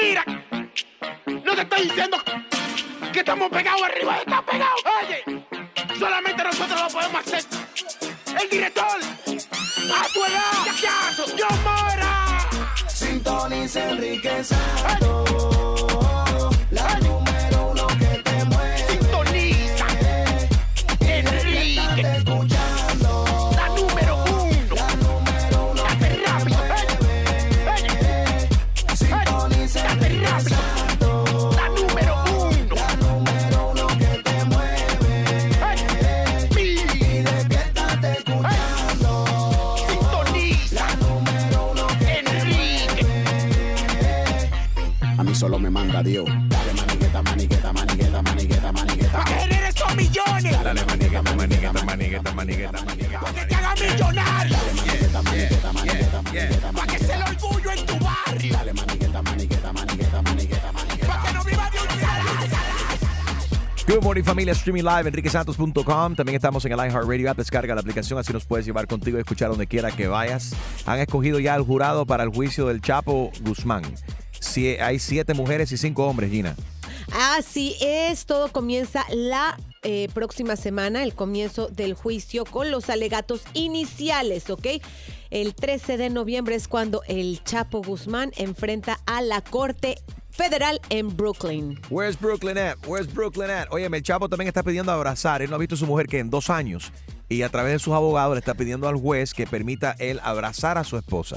Mira, no te estoy diciendo que estamos pegados arriba, está pegado. Oye, solamente nosotros lo podemos hacer. El director, a tu edad, yo mora. Sintoniza Enrique morning familia, streaming live, enriquesantos.com. También estamos en el iHeartRadio app. Descarga la aplicación, así nos puedes llevar contigo y escuchar donde quiera que vayas. Han escogido ya al jurado para el juicio del Chapo Guzmán. Si hay siete mujeres y cinco hombres, Gina. Así es, todo comienza la eh, próxima semana, el comienzo del juicio con los alegatos iniciales, ¿ok? El 13 de noviembre es cuando el Chapo Guzmán enfrenta a la Corte Federal en Brooklyn. Where's Brooklyn at? Where's Brooklyn at? Oye, el Chapo también está pidiendo abrazar. Él no ha visto a su mujer que en dos años. Y a través de sus abogados le está pidiendo al juez que permita él abrazar a su esposa.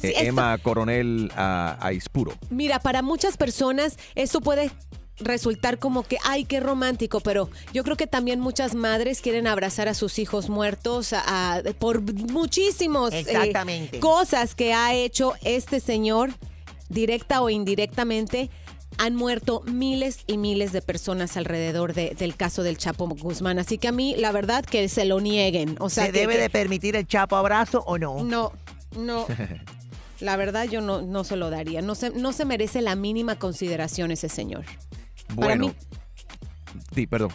Sí, eh, esto- Emma Coronel ah, Aispuro. Mira, para muchas personas eso puede resultar como que, ay, qué romántico, pero yo creo que también muchas madres quieren abrazar a sus hijos muertos a- a- por muchísimos eh, Exactamente. cosas que ha hecho este señor, directa o indirectamente. Han muerto miles y miles de personas alrededor de- del caso del Chapo Guzmán. Así que a mí, la verdad, que se lo nieguen. O sea, ¿Se que- debe que- de permitir el chapo abrazo o no? no, no. La verdad yo no, no se lo daría. No se, no se merece la mínima consideración ese señor. Para Bueno. mí- Sí, perdón.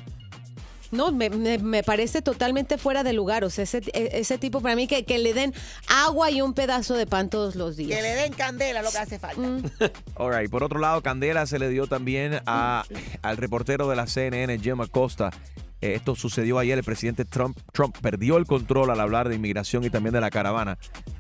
No, me, me- me parece totalmente fuera de lugar. O sea, ese, e- ese tipo para mí que, que le den agua y un pedazo de pan todos los días. Que le den candela lo que hace falta. Mm. All right. Por otro lado, Candela se le dio también a, al reportero de la CNN, Jim Acosta. Eh, esto sucedió ayer. El presidente Trump, Trump perdió el control al hablar de inmigración y también de la caravana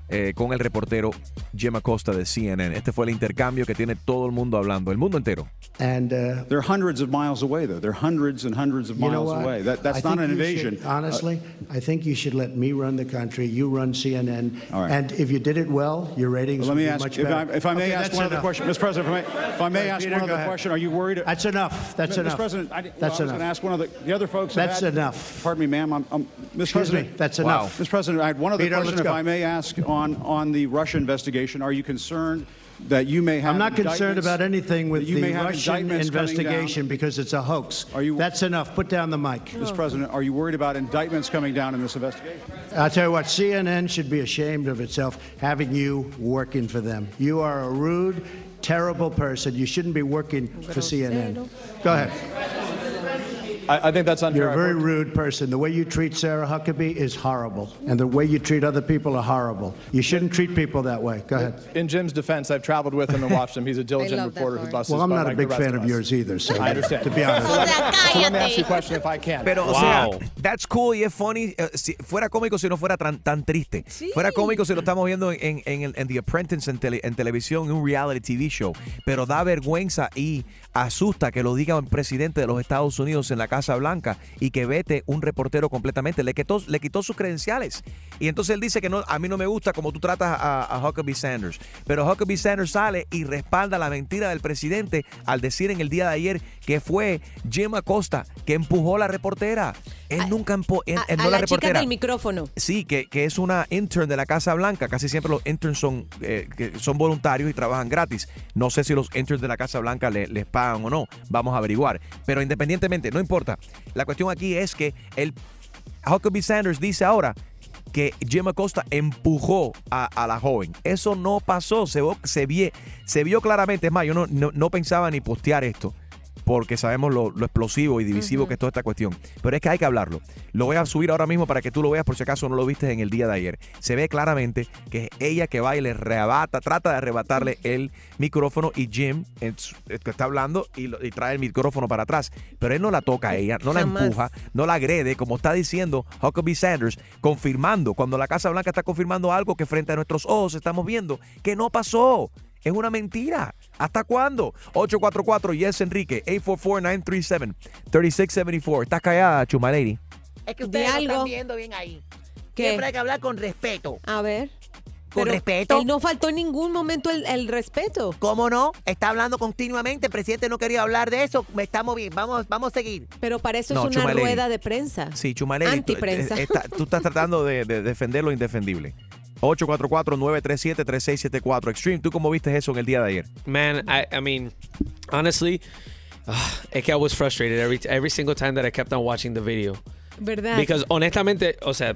eh, con el reportero Jim Acosta de CNN. Este fue el intercambio que tiene todo el mundo hablando, el mundo entero. And uh, They're hundreds of miles away, though. They're hundreds and hundreds of you know miles what? away. That, that's I not an invasion. should- honestly, I think you should let me run the country. You run CNN. All right. And if you did it well, your ratings Let would me be ask, much if better. I, if I may Okay, ask that's one other question, Mr. President, if I may, if I may Right, ask Peter, one other ahead. question, are you worried? That's enough. That's Mr. enough. President, I, well, That's I was going to ask one of the, the other folks. That's had- enough. Pardon me, ma'am. I'm, I'm, Mr. Excuse President, me. That's Wow. enough. Mr. President, I had one other Peter, question, if. I may ask, on, on the Russia investigation. Are you concerned that you may have I'm not concerned about anything with you the may have Russian indictments coming down? investigation because it's a hoax. Are you- That's enough. Put down the mic. Mr. President, are you worried about indictments coming down in this investigation? I'll tell you what, CNN should be ashamed of itself having you working for them. You are a rude, terrible person. You shouldn't be working for CNN. Go ahead. I, I think that's unfair. You're a very rude person. The way you treat Sarah Huckabee is horrible. And the way you treat other people are horrible. You shouldn't treat people that way. Go ahead. In Jim's defense, I've traveled with him and watched him. He's a diligent reporter who busts Well, I'm not a big fan of of yours either, so I understand. to be honest. So let me ask you a question if I can. Pero, o sea, that's cool y es funny. eh, si fuera cómico si no fuera tan, tan triste. Fuera cómico si lo estamos viendo en, en, en The Apprentice en, tele- en televisión, en un reality TV show. Pero da vergüenza y asusta que lo diga un presidente de los Estados Unidos en la Casa Blanca y que vete un reportero completamente. Le quitó, le quitó sus credenciales. Y entonces él dice que no, a mí no me gusta como tú tratas a, a Huckabee Sanders. Pero Huckabee Sanders sale y respalda la mentira del presidente al decir en el día de ayer que fue Jim Acosta que empujó a la reportera. Él A- nunca empujó, A, no a la la chica reportera. del micrófono. Sí, que, que es una intern de la Casa Blanca. Casi siempre los interns son, eh, que son voluntarios y trabajan gratis. No sé si los interns de la Casa Blanca le- les pagan o no. Vamos a averiguar. Pero independientemente, no importa. La cuestión aquí es que el Huckabee Sanders dice ahora que Jim Acosta empujó a, la joven. Eso no pasó. Se, se, se vio claramente. Es más, yo no, no, no pensaba ni postear esto. Porque sabemos lo, lo explosivo y divisivo que es toda esta cuestión. Pero es que hay que hablarlo. Lo voy a subir ahora mismo para que tú lo veas por si acaso no lo viste en el día de ayer. Se ve claramente que es ella que va y le arrebata, trata de arrebatarle el micrófono y Jim eh, está hablando y, lo- y trae el micrófono para atrás. Pero él no la toca a ella, no la empuja, no la agrede, como está diciendo Huckabee Sanders, confirmando, cuando la Casa Blanca está confirmando algo que frente a nuestros ojos estamos viendo que no pasó. Es una mentira. ¿Hasta cuándo? 844 Yes Enrique 844-937-3674. Estás callada, Chuma Lady. Es que ustedes lo están viendo bien ahí. ¿Qué? Siempre hay que hablar con respeto. A ver. Con Pero respeto. Él no faltó en ningún momento el, el respeto. ¿Cómo no? Está hablando continuamente. El presidente no quería hablar de eso. Estamos bien. Vamos, vamos a seguir. Pero para eso No, es una rueda de prensa. Sí, Chuma Lady, tú, Antiprensa. eh, está- tú estás tratando de, de defender lo indefendible. 844-937-3674. Extreme, ¿tú cómo viste eso en el día de ayer? Man, I, I mean, honestly, ah, es que I was frustrated every, every single time that I kept on watching the video. ¿Verdad? Because honestamente, o sea,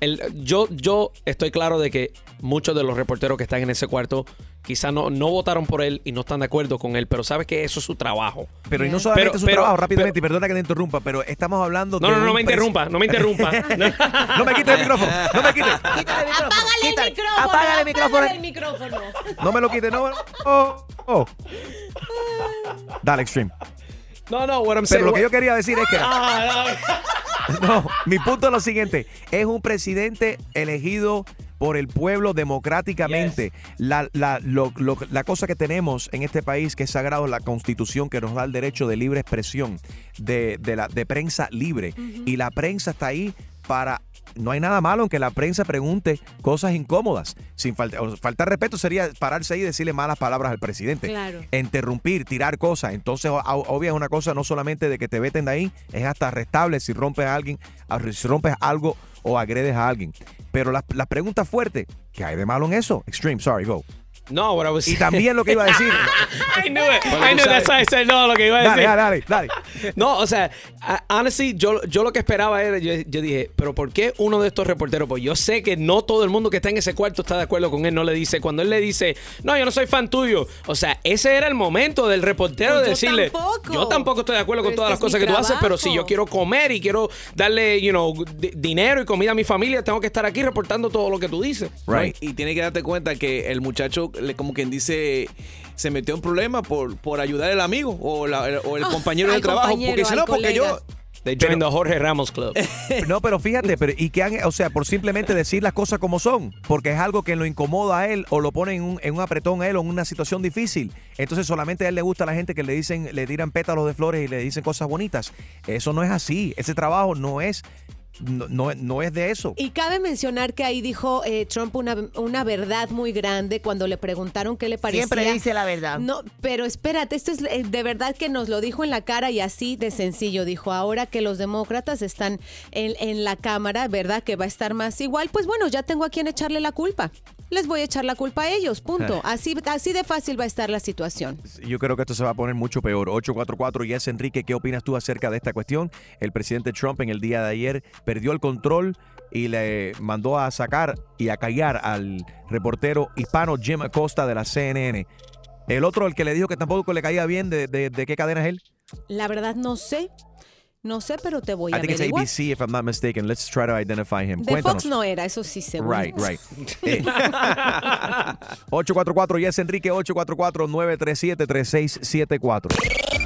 el, yo, yo estoy claro de que muchos de los reporteros que están en ese cuarto quizás no, no votaron por él y no están de acuerdo con él, pero sabes que eso es su trabajo. Pero y no solamente Pero- su pero- trabajo, rápidamente, y perdona que te interrumpa, pero estamos hablando No, de no, no un me interrumpa, no me interrumpa. no me quites el micrófono, no me quites. Quítale el micrófono. Apágale el quítale. micrófono. Apágale el micrófono. apágale el micrófono. No me lo quites, no. Oh, oh. Dale, Extreme. No, no, what I'm saying. Pero lo que yo quería decir es que... Ah, No, mi punto es lo siguiente. Es un presidente elegido por el pueblo democráticamente. La, la, lo- lo- la cosa que tenemos en este país que es sagrado la constitución que nos da el derecho de libre expresión, de, de la, de prensa libre. Y la prensa está ahí para... No hay nada malo en que la prensa pregunte cosas incómodas. Sin falta, o faltar respeto sería pararse ahí y decirle malas palabras al presidente. Claro. Interrumpir, tirar cosas. Entonces, o- o- obvio es una cosa no solamente de que te veten de ahí, es hasta arrestable si rompes a alguien, si rompes algo o agredes a alguien. Pero las las preguntas fuertes, ¿qué hay de malo en eso? Extreme, sorry, go. No, what I was Y también lo que iba a decir. I knew it. I knew that's why I said no, lo que iba a decir. dale, dale, dale. No, o sea, honestly, yo, yo lo que esperaba era, yo, yo dije, pero ¿por qué uno de estos reporteros? Pues yo sé que no todo el mundo que está en ese cuarto está de acuerdo con él, no le dice, cuando él le dice, no, yo no soy fan tuyo. O sea, ese era el momento del reportero Pues de yo decirle, tampoco. yo tampoco estoy de acuerdo con todas las cosas que tú haces, pero si yo quiero comer y quiero darle, you know, di- dinero y comida a mi familia, tengo que estar aquí reportando todo lo que tú dices. Right. Y tiene que darte cuenta que el muchacho, como quien dice, se metió en problemas por, por ayudar al amigo o, la- o el Ah, compañero del trabajo. compañero, Porque al no, porque yo. They joined the Jorge Ramos Club. No, pero fíjate, pero y que han, o sea, por simplemente decir las cosas como son, porque es algo que lo incomoda a él o lo pone en un, en un apretón a él o en una situación difícil. Entonces solamente a él le gusta a la gente que le dicen, le tiran pétalos de flores y le dicen cosas bonitas. Eso no es así. Ese trabajo no es, no, no, no es de eso. Y cabe mencionar que ahí dijo eh, Trump una, una verdad muy grande cuando le preguntaron qué le parecía. Siempre dice la verdad. No, pero espérate, esto es eh, de verdad que nos lo dijo en la cara y así de sencillo. Dijo, ahora que los demócratas están en, en la Cámara, ¿verdad? Que va a estar más igual. Pues bueno, ya tengo a quien echarle la culpa. Les voy a echar la culpa a ellos, punto. Así, así de fácil va a estar la situación. Yo creo que esto se va a poner mucho peor. 844 Yes Enrique, ¿qué opinas tú acerca de esta cuestión? El presidente Trump en el día de ayer perdió el control y le mandó a sacar y a callar al reportero hispano Jim Acosta de la CNN. El otro, el que le dijo que tampoco le caía bien, ¿de, de- de qué cadena es él? La verdad no sé. No sé, pero te voy a I think it's averiguar. ABC, if I'm not mistaken. Let's try to identify him. De Cuéntanos. Fox no era, eso sí seguro. Right, right. Eh, 844 Yes Enrique, 844-937-3674.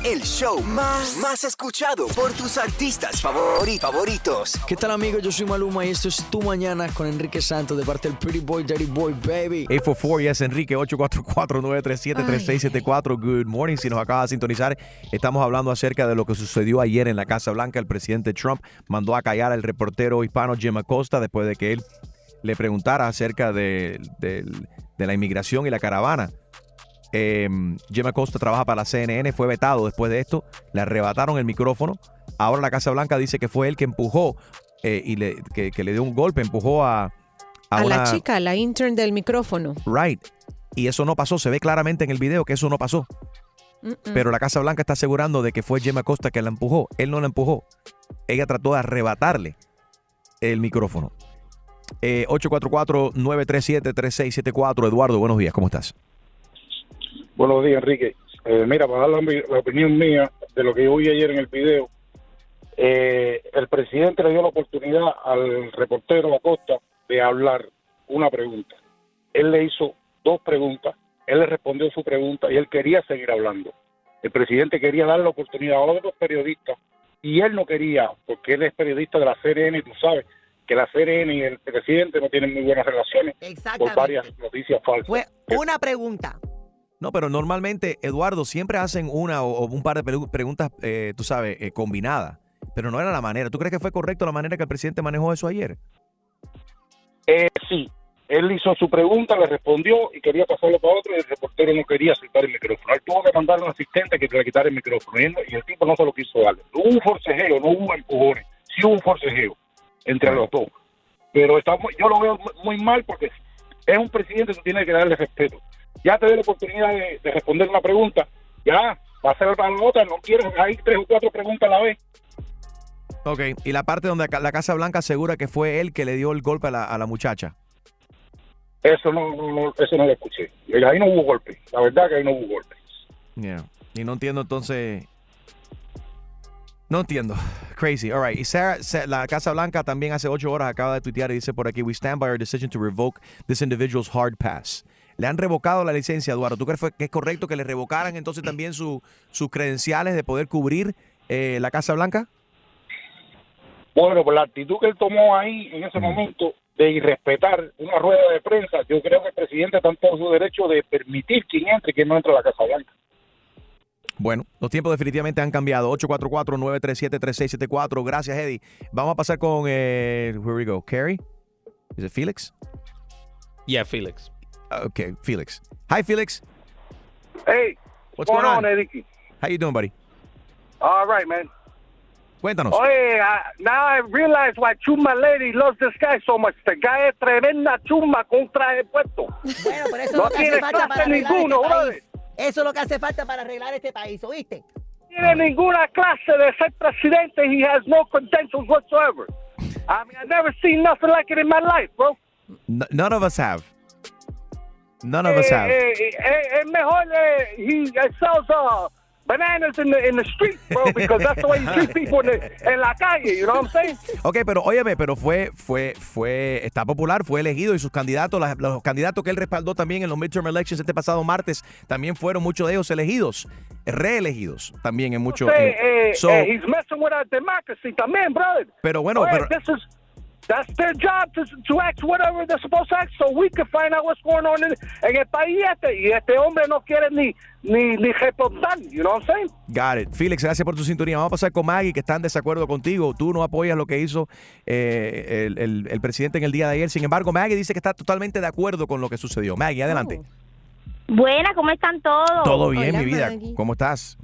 El show más, más escuchado por tus artistas favori- favoritos. ¿Qué tal amigos? Yo soy Maluma y esto es Tu Mañana con Enrique Santos de parte del Pretty Boy, Daddy Boy, baby. 844 Yes Enrique 844-937-3674. Good morning. Si nos acaba de sintonizar, estamos hablando acerca de lo que sucedió ayer en la Casa Blanca. El presidente Trump mandó a callar al reportero hispano Jim Acosta después de que él le preguntara acerca de, de la inmigración y la caravana. Eh, Jim Acosta trabaja para la CNN, fue vetado después de esto, le arrebataron el micrófono. Ahora la Casa Blanca dice que fue él que empujó eh, y le, que, que le dio un golpe, empujó a, a A la chica, la intern del micrófono. Right. Y eso no pasó, se ve claramente en el video que eso no pasó. Pero la Casa Blanca está asegurando de que fue Gemma Costa que la empujó. Él no la empujó. Ella trató de arrebatarle el micrófono. Eh, 844-937-3674. Eduardo, buenos días, ¿cómo estás? Buenos días, Enrique. Eh, mira, para dar la, la opinión mía, de lo que yo vi ayer en el video. Eh, el presidente le dio la oportunidad al reportero Acosta de hablar una pregunta. Él le hizo dos preguntas, él le respondió su pregunta y él quería seguir hablando. El presidente quería darle la oportunidad a otros periodistas y él no quería, porque él es periodista de la CNN y tú sabes que la CNN y el presidente no tienen muy buenas relaciones por varias noticias falsas. Fue una pregunta. No, pero normalmente, Eduardo, siempre hacen una o, un par de pregu- preguntas, eh, tú sabes, eh, combinadas. Pero no era la manera. ¿Tú crees que fue correcto la manera que el presidente manejó eso ayer? Eh, sí, él hizo su pregunta, le respondió y quería pasarlo para otro y el reportero no quería soltar el micrófono. Él tuvo que mandar a un asistente que le quitara el micrófono y, el tipo no se lo quiso darle. No hubo un forcejeo, no hubo empujones, sí hubo un forcejeo entre los dos. Pero está muy- yo lo veo mu- muy mal porque es un presidente que tiene que darle respeto. Ya te dio la oportunidad de, de responder una pregunta, ya, va a hacer para la otra, no quieres, hay tres o cuatro preguntas a la vez. Ok. Y la parte donde la Casa Blanca asegura que fue él que le dio el golpe a la, a la muchacha. Eso no, no, eso no lo escuché. Y Ahí no hubo golpe, la verdad que ahí no hubo golpe. Yeah. Y no entiendo entonces. No entiendo. Crazy. All right. Y Sarah, Sa- la Casa Blanca también hace ocho horas acaba de tuitear y dice por aquí: We stand by our decision to revoke this individual's hard pass. Le han revocado la licencia, Eduardo. ¿Tú crees que es correcto que le revocaran entonces también su- sus credenciales de poder cubrir eh, la Casa Blanca? Bueno, por la actitud que él tomó ahí en ese momento de irrespetar una rueda de prensa, yo creo que el presidente está en todo su derecho de permitir quién entre y no entra a la Casa Blanca. Bueno, los tiempos definitivamente han cambiado. 844-937-3674. Gracias, Eddie. Vamos a pasar con. Eh, where we go? Carrie? Is it Felix? Yeah, Felix. Okay, Felix. Hi, Felix. Hey, What's going, going on? Eddie? How you doing, buddy? All right, man. Cuéntanos. Oye, I, now I realize why Chuma Lady loves this guy so much. Este guy es tremenda chuma con un traje puesto. Bueno, pero eso no es lo que tiene hace falta para arreglar ninguno, este país. Eso es lo que hace falta para arreglar este país, ¿oíste? tiene ninguna clase de ser presidente. He has no credentials whatsoever. I mean, I've never seen nothing like it in my life, bro. N- none of us have. None of us Eh, have. eh, eh, es mejor eh, he eh, sells uh, bananas in the in the street, bro, because that's the way you treat people in, the, en la calle. You know what I'm saying? Ok, pero óyeme, pero fue, fue, fue, está popular, fue elegido y sus candidatos, las- los candidatos que él respaldó también en los midterm elections este pasado martes, también fueron muchos de ellos elegidos, reelegidos también en muchos. Eh, so- eh, he's messing with our democracy también, brother. Pero bueno, Oye, pero- this is that's their job to, to act whatever they're supposed to act, so we can find out what's going on in, en el país este. Y este hombre no quiere ni ni ni reportar, you know what I'm saying? Got it. Felix, gracias por tu sintonía. Vamos a pasar con Maggie, que está en desacuerdo contigo. Tú no apoyas lo que hizo eh, el, el- el presidente en el día de ayer. Sin embargo, Maggie dice que está totalmente de acuerdo con lo que sucedió. Maggie, adelante. Buena, ¿cómo están todos? Todo bien, mi vida. ¿Cómo estás?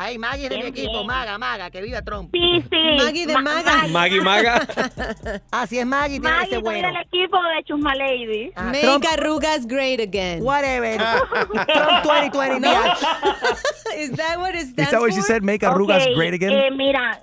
Ay, Maggie es de mi equipo, bien. Maga, Maga, que viva Trump. Sí, sí. Maggie de Ma- Maga. Maggie Maga. Así es, Maggie, tiene Maggie, ese bueno. del equipo de Chusma Lady. Ah, Make Trump- arrugas great again. Whatever. Trump 2020, No? Is that what it Is stands that what she said? Make arrugas Ok, great again? eh, mira,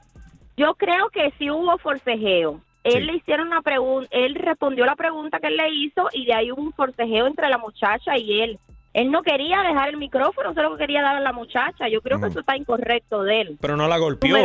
yo creo que sí hubo forcejeo. Él Sí. le hicieron una pregunta, él respondió la pregunta que él le hizo y de ahí hubo un forcejeo entre la muchacha y él. Él no quería dejar el micrófono, solo quería dar a la muchacha. Yo creo que Ujú. eso está incorrecto de él. Pero no la golpeó.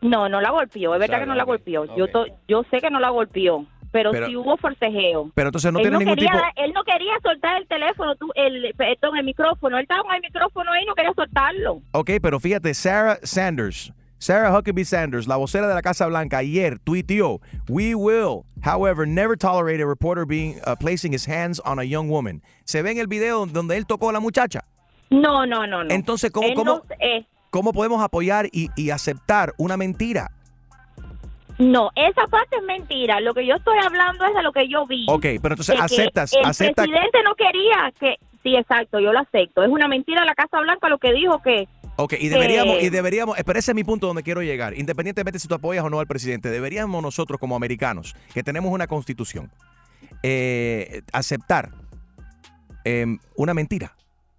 No, no la golpeó, es verdad que no la golpeó. Yo, to- yo sé que no la golpeó, pero, Pero- sí hubo forcejeo. Pero entonces no él, tiene no ningún quería, tipo... él no quería soltar el teléfono, tú, el, perdón, el micrófono. Él estaba con el micrófono ahí y no quería soltarlo. Ok, pero fíjate, Sarah Sanders, Sarah Huckabee Sanders, la vocera de la Casa Blanca, ayer tuiteó, We will, however, never tolerate a reporter being uh, placing his hands on a young woman. Se ve en el video donde él tocó a la muchacha. No, no, no, no. Entonces, ¿cómo, Él cómo, no- eh, cómo podemos apoyar y, y aceptar una mentira? no, esa parte es mentira. Lo que yo estoy hablando es de lo que yo vi. Ok, pero entonces aceptas, El acepta- presidente no quería que... Sí, exacto, yo lo acepto. Es una mentira la Casa Blanca lo que dijo que... Ok, y deberíamos, que- y deberíamos, pero ese es mi punto donde quiero llegar. Independientemente si tú apoyas o no al presidente, deberíamos nosotros como americanos, que tenemos una constitución, eh, aceptar em, una mentira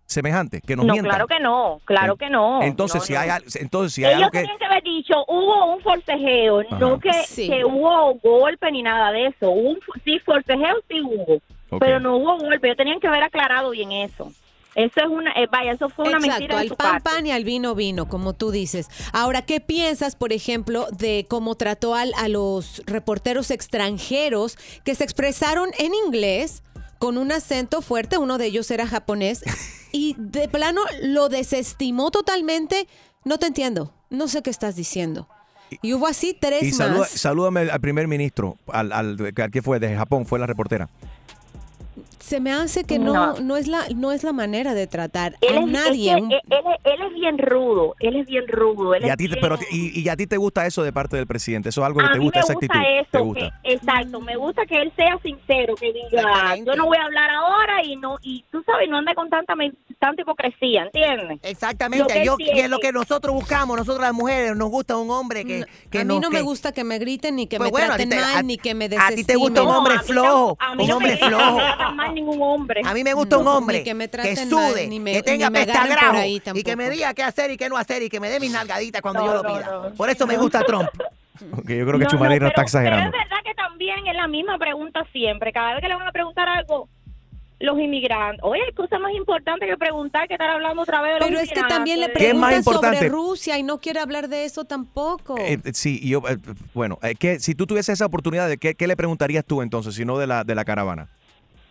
semejante, que nos no, mientan. claro que no, claro que no. Entonces, No, si no. hay, al- entonces, si hay Ellos algo que... tenían que haber dicho, hubo un forcejeo, no que, Sí. que hubo golpe ni nada de eso. Hubo un, sí, forcejeo sí hubo, pero no hubo golpe. Ellos tenían que haber aclarado bien eso. Eso es una, eh, vaya, eso fue una Exacto, mentira al pan parte. pan y al vino vino, como tú dices. Ahora, ¿qué piensas, por ejemplo, de cómo trató al- a los reporteros extranjeros que se expresaron en inglés con un acento fuerte? Uno de ellos era japonés y de plano lo desestimó totalmente. No te entiendo, no sé qué estás diciendo. Y hubo así tres Y saluda- más. salúdame al primer ministro, al, al, al que fue de Japón, fue la reportera. Se me hace que no, No. no. es la no es la manera de tratar Él a es, nadie. es que un- él, él es- bien rudo, él es bien rudo. Él Y a ti, te- bien- pero, y, y a ti te gusta eso de parte del presidente, eso es algo que a te mí gusta, me esa gusta actitud. eso, te gusta. que- exacto, me gusta que él sea sincero, que diga, yo no voy a hablar ahora y no y tú sabes, no ande con tanta tanta hipocresía, ¿entiendes? Exactamente, que yo, que es lo que nosotros buscamos, nosotros las mujeres, nos gusta un hombre que, que a mí nos- no me gusta que me griten ni que Pues me bueno, a traten te- mal a- ni que me a desestimen. ti te gusta un hombre a flojo, a mí un hombre flojo. Ningún hombre. A mí me gusta un hombre que me que sude, mal, me- que tenga pestagrajo y que me diga qué hacer y qué no hacer y que me dé mis nalgaditas cuando No, yo lo pida. no. Por eso me gusta Trump. Ok, yo creo que No, Chumaleri no no, está pero- exagerando. Pero es verdad que también es la misma pregunta siempre. Cada vez que le van a preguntar algo, los inmigrantes. Oye, hay cosas más importantes que preguntar que estar hablando otra vez de los Pero es que también le inmigrantes. ¿Qué es más preguntan sobre importante? Rusia y no quiere hablar de eso tampoco. Eh, eh, sí, y yo, eh, bueno, eh, ¿qué- si tú tuvieses esa oportunidad, ¿de qué, qué le preguntarías tú entonces, si no de la, de la caravana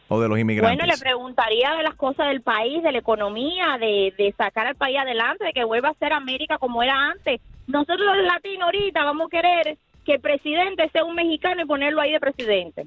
o de los inmigrantes? Bueno, le preguntaría de las cosas del país, de la economía, de, de sacar al país adelante, de que vuelva a ser América como era antes. Nosotros los latinos ahorita vamos a querer que el presidente sea un mexicano y ponerlo ahí de presidente.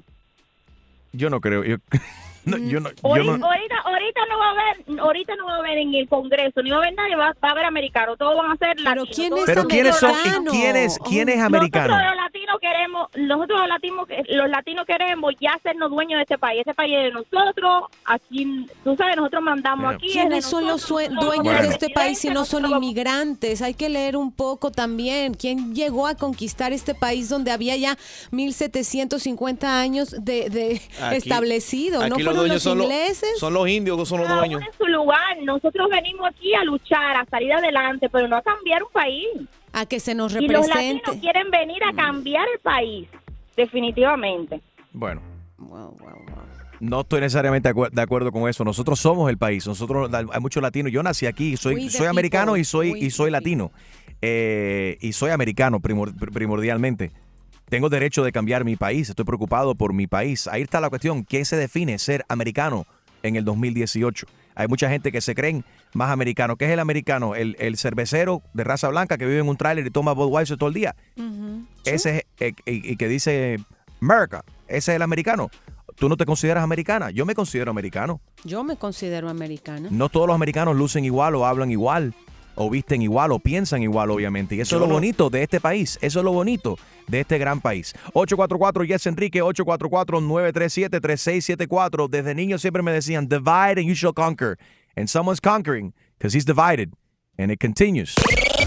Yo no creo. Yo, no, yo no, yo Ahorita, no- ahorita, ahorita no va a haber, ahorita no va a haber en el Congreso, ni va a haber nadie, va, va a haber americanos, todos van a ser latinos. ¿quién Pero ¿quiénes son? y latinos. ¿Quién es, quién es americano? Nosotros los latinos queremos, nosotros los latinos, los latinos queremos ya hacernos dueños de este país. Este país es de nosotros. Aquí, tú sabes, nosotros mandamos aquí. ¿Quiénes son los dueños somos de este país si no son inmigrantes? Hay que leer un poco también. ¿Quién llegó a conquistar este país donde había ya 1750 años de, de Aquí- establecido? ¿No aquí fueron dueños son los- ingleses? Son los indios que son los dueños. en su lugar. Nosotros venimos aquí a luchar, a salir adelante, pero no a cambiar un país. A que se nos Y los represente. latinos quieren venir a cambiar el país, definitivamente. Bueno. No estoy necesariamente de acuer- de acuerdo con eso. Nosotros somos el país. Nosotros hay muchos latinos. Yo nací aquí. Soy, soy americano y soy We y soy latino. Eh, y soy americano primor- pr- primordialmente. Tengo derecho de cambiar mi país. Estoy preocupado por mi país. Ahí está la cuestión. ¿Qué se define ser americano en el 2018? Hay mucha gente que se creen más americano. ¿Qué es el americano? El, el cervecero de raza blanca que vive en un tráiler y toma Budweiser todo el día. Ese es, eh, y, y que dice America. Ese es el americano. Tú no te consideras americana. Yo me considero americano. Yo me considero americana. No todos los americanos lucen igual o hablan igual o visten igual o piensan igual, obviamente. Y eso Yo es lo no- bonito de este país. Eso es lo bonito de este gran país. 844 Yes Enrique, 844-937-3674. Desde niño siempre me decían, divide and you shall conquer. And someone's conquering because he's divided. And it continues.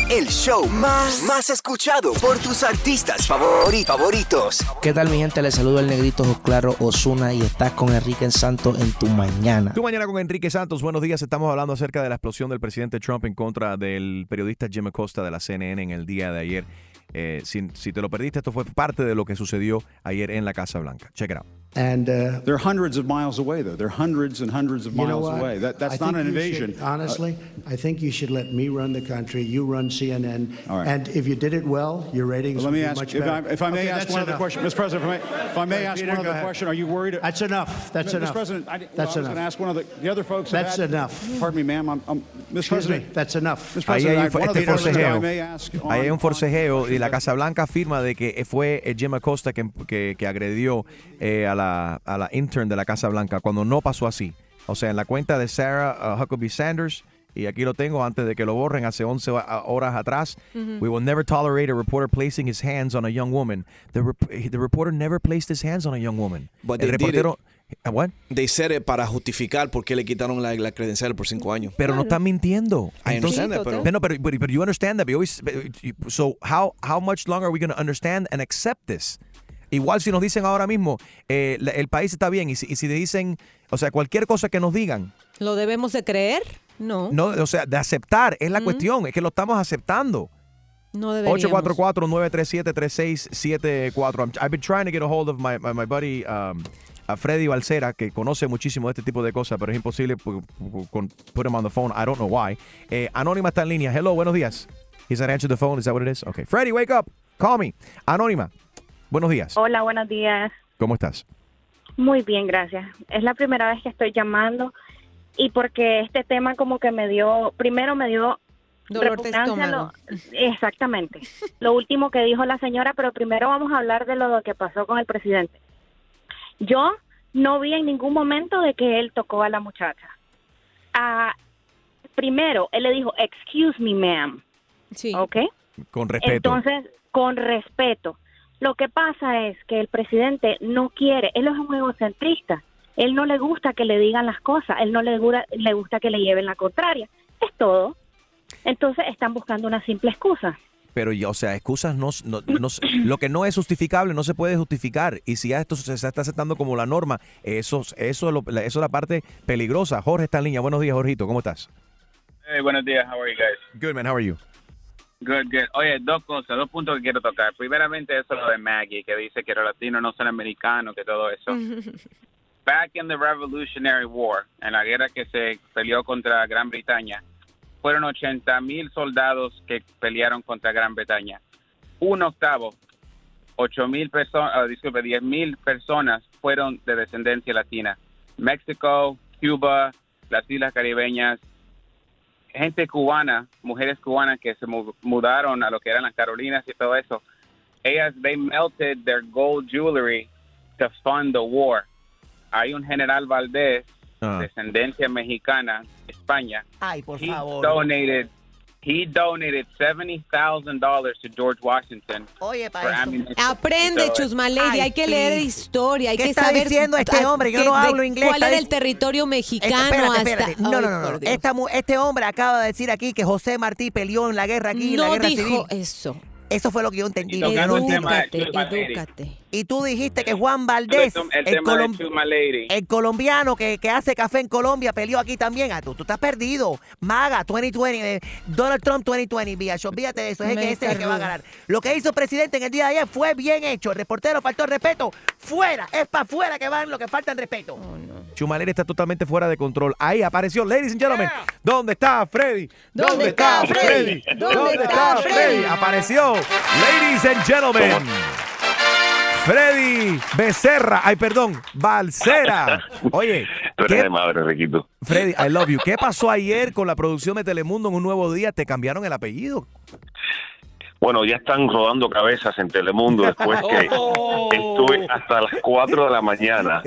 El show más, más escuchado por tus artistas favori- favoritos. ¿Qué tal mi gente? Les saludo el negrito Claro Osuna y estás con Enrique Santos en tu mañana. Tú mañana con Enrique Santos. Buenos días. Estamos hablando acerca de la explosión del presidente Trump en contra del periodista Jim Acosta de la CNN en el día de ayer. Eh, si, si te lo perdiste, esto fue parte de lo que sucedió ayer en la Casa Blanca. Check it out. And uh, They're hundreds of miles away, though. They're hundreds and hundreds of miles away. That, that's I not an invasion. should- honestly, I think you should let me run the country. You run CNN. All right. And if you did it well, your ratings Let me would be ask, much if I, better. if I may Okay, ask that's one other enough. question, Mr. President, if I may, if I may ask Peter, one go other ahead. question, are you worried? That's enough. That's Mr. enough. President, I, well, That's I was enough. going to ask one of the, the other folks. That's had- enough. Pardon me, ma'am. I'm, I'm, Mr. Excuse me. President. That's enough. Mr. President, hay I un, have one este other I forcejeo. may ask Ahí hay un forcejeo y la Casa Blanca afirma de que fue eh, Jim Acosta que, que- que agredió eh, a, la, a la intern de la Casa Blanca cuando no pasó así. O sea, en la cuenta de Sarah uh, Huckabee Sanders, y aquí lo tengo antes de que lo borren hace 11 ho- horas atrás, we will never tolerate a reporter placing his hands on a young woman. The, rep- the reporter never placed his hands on a young woman. But El reportero... ¿Ah, what? They said it para justificar por qué le quitaron la, la credencial por cinco años. Pero no están mintiendo. I understand that, pero- no, but, but, but you understand that. but always- so how how much longer are we going to understand and accept this? Igual si nos dicen ahora mismo, eh, la- el país está bien, y si, y si dicen, o sea, cualquier cosa que nos digan, ¿Lo debemos de creer? No. no, o sea, de aceptar, es la cuestión, es que lo estamos aceptando. No deberíamos. 844-937-3674. I'm- I've been trying to get a hold of my, my, my buddy um, a Freddy Balcera, que conoce muchísimo de este tipo de cosas, pero es imposible pu- pu- con- put him on the phone. I don't know why. Eh, Anónima está en línea. Hello, buenos días. Is that answer the phone? Is that what it is? Okay. Freddy, wake up. Call me. Anónima. Buenos días. Hola, buenos días. ¿Cómo estás? Muy bien, gracias. Es la primera vez que estoy llamando y porque este tema como que me dio, primero me dio Dolor de repugnancia estómago. lo- exactamente. Lo último que dijo la señora, pero primero vamos a hablar de lo que pasó con el presidente. Yo no vi en ningún momento de que él tocó a la muchacha. Ah, primero, él le dijo, excuse me, ma'am. Sí. ¿Ok? Con respeto. Entonces, con respeto. Lo que pasa es que el presidente no quiere, él es un egocentrista. Él no le gusta que le digan las cosas, él no le, gusta que le lleven la contraria. Es todo. Entonces están buscando una simple excusa. Pero ya, o sea, excusas no, no- no- lo que no es justificable no se puede justificar. Y si ya esto se está aceptando como la norma, eso, eso, es lo- eso es la parte peligrosa. Jorge está en línea. Buenos días, Jorgito. ¿Cómo estás? Hey, buenos días, how are you guys? Good, man. How are you? Good, good. Oye, dos cosas, dos puntos que quiero tocar. Primeramente, eso lo de Maggie, que dice que los latinos no son americanos, que todo eso. Back in the Revolutionary War, en la guerra que se peleó contra Gran Bretaña, fueron 80 mil soldados que pelearon contra Gran Bretaña. Un octavo, 8 mil personas, disculpe, 10 mil personas fueron de descendencia latina. México, Cuba, las Islas Caribeñas, gente cubana, mujeres cubanas que se mu- mudaron a lo que eran las Carolinas y todo eso, ellas, they melted their gold jewelry to fund the war. Hay un general Valdés, Ah. descendencia mexicana, España. Ay, por he favor. donated, he donated $70,000 to George Washington Oye, for para Aprende, y todo eso. Chusma Lady, hay que leer historia, hay ¿Qué que está saber diciendo este hombre? Yo no hablo inglés, ¿Cuál era el territorio mexicano Espérate, hasta espérate. No, Ay, no, no. no. Dios. Esta mu- este hombre acaba de decir aquí que José Martí peleó en la guerra aquí, en la No guerra dijo civil. eso. Eso fue lo que yo entendí. No Lady. Edúcate. Y tú dijiste que Juan Valdés, El, el, colom- el colombiano que, que hace café en Colombia, peleó aquí también. Ah, tú, tú estás perdido. Maga 2020, eh, Donald Trump 2020, bicho. Olvídate de eso, es el que ese es el que va a ganar. Lo que hizo el presidente en el día de ayer fue bien hecho. El reportero faltó el respeto. Fuera, es para afuera que van lo que falta el respeto. Chumaleri está totalmente fuera de control. Ahí apareció, ladies and gentlemen. ¿Dónde está Freddy? ¿Dónde está Freddy? ¿Dónde está Freddy? Apareció, ladies and gentlemen. Freddy Becerra, ay perdón, Balcera. Oye, Tú eres ¿qué- de madre, Riquito. Freddy, I love you. ¿Qué pasó ayer con la producción de Telemundo en un nuevo día? ¿Te cambiaron el apellido? Bueno, ya están rodando cabezas en Telemundo después que estuve hasta las 4 de la mañana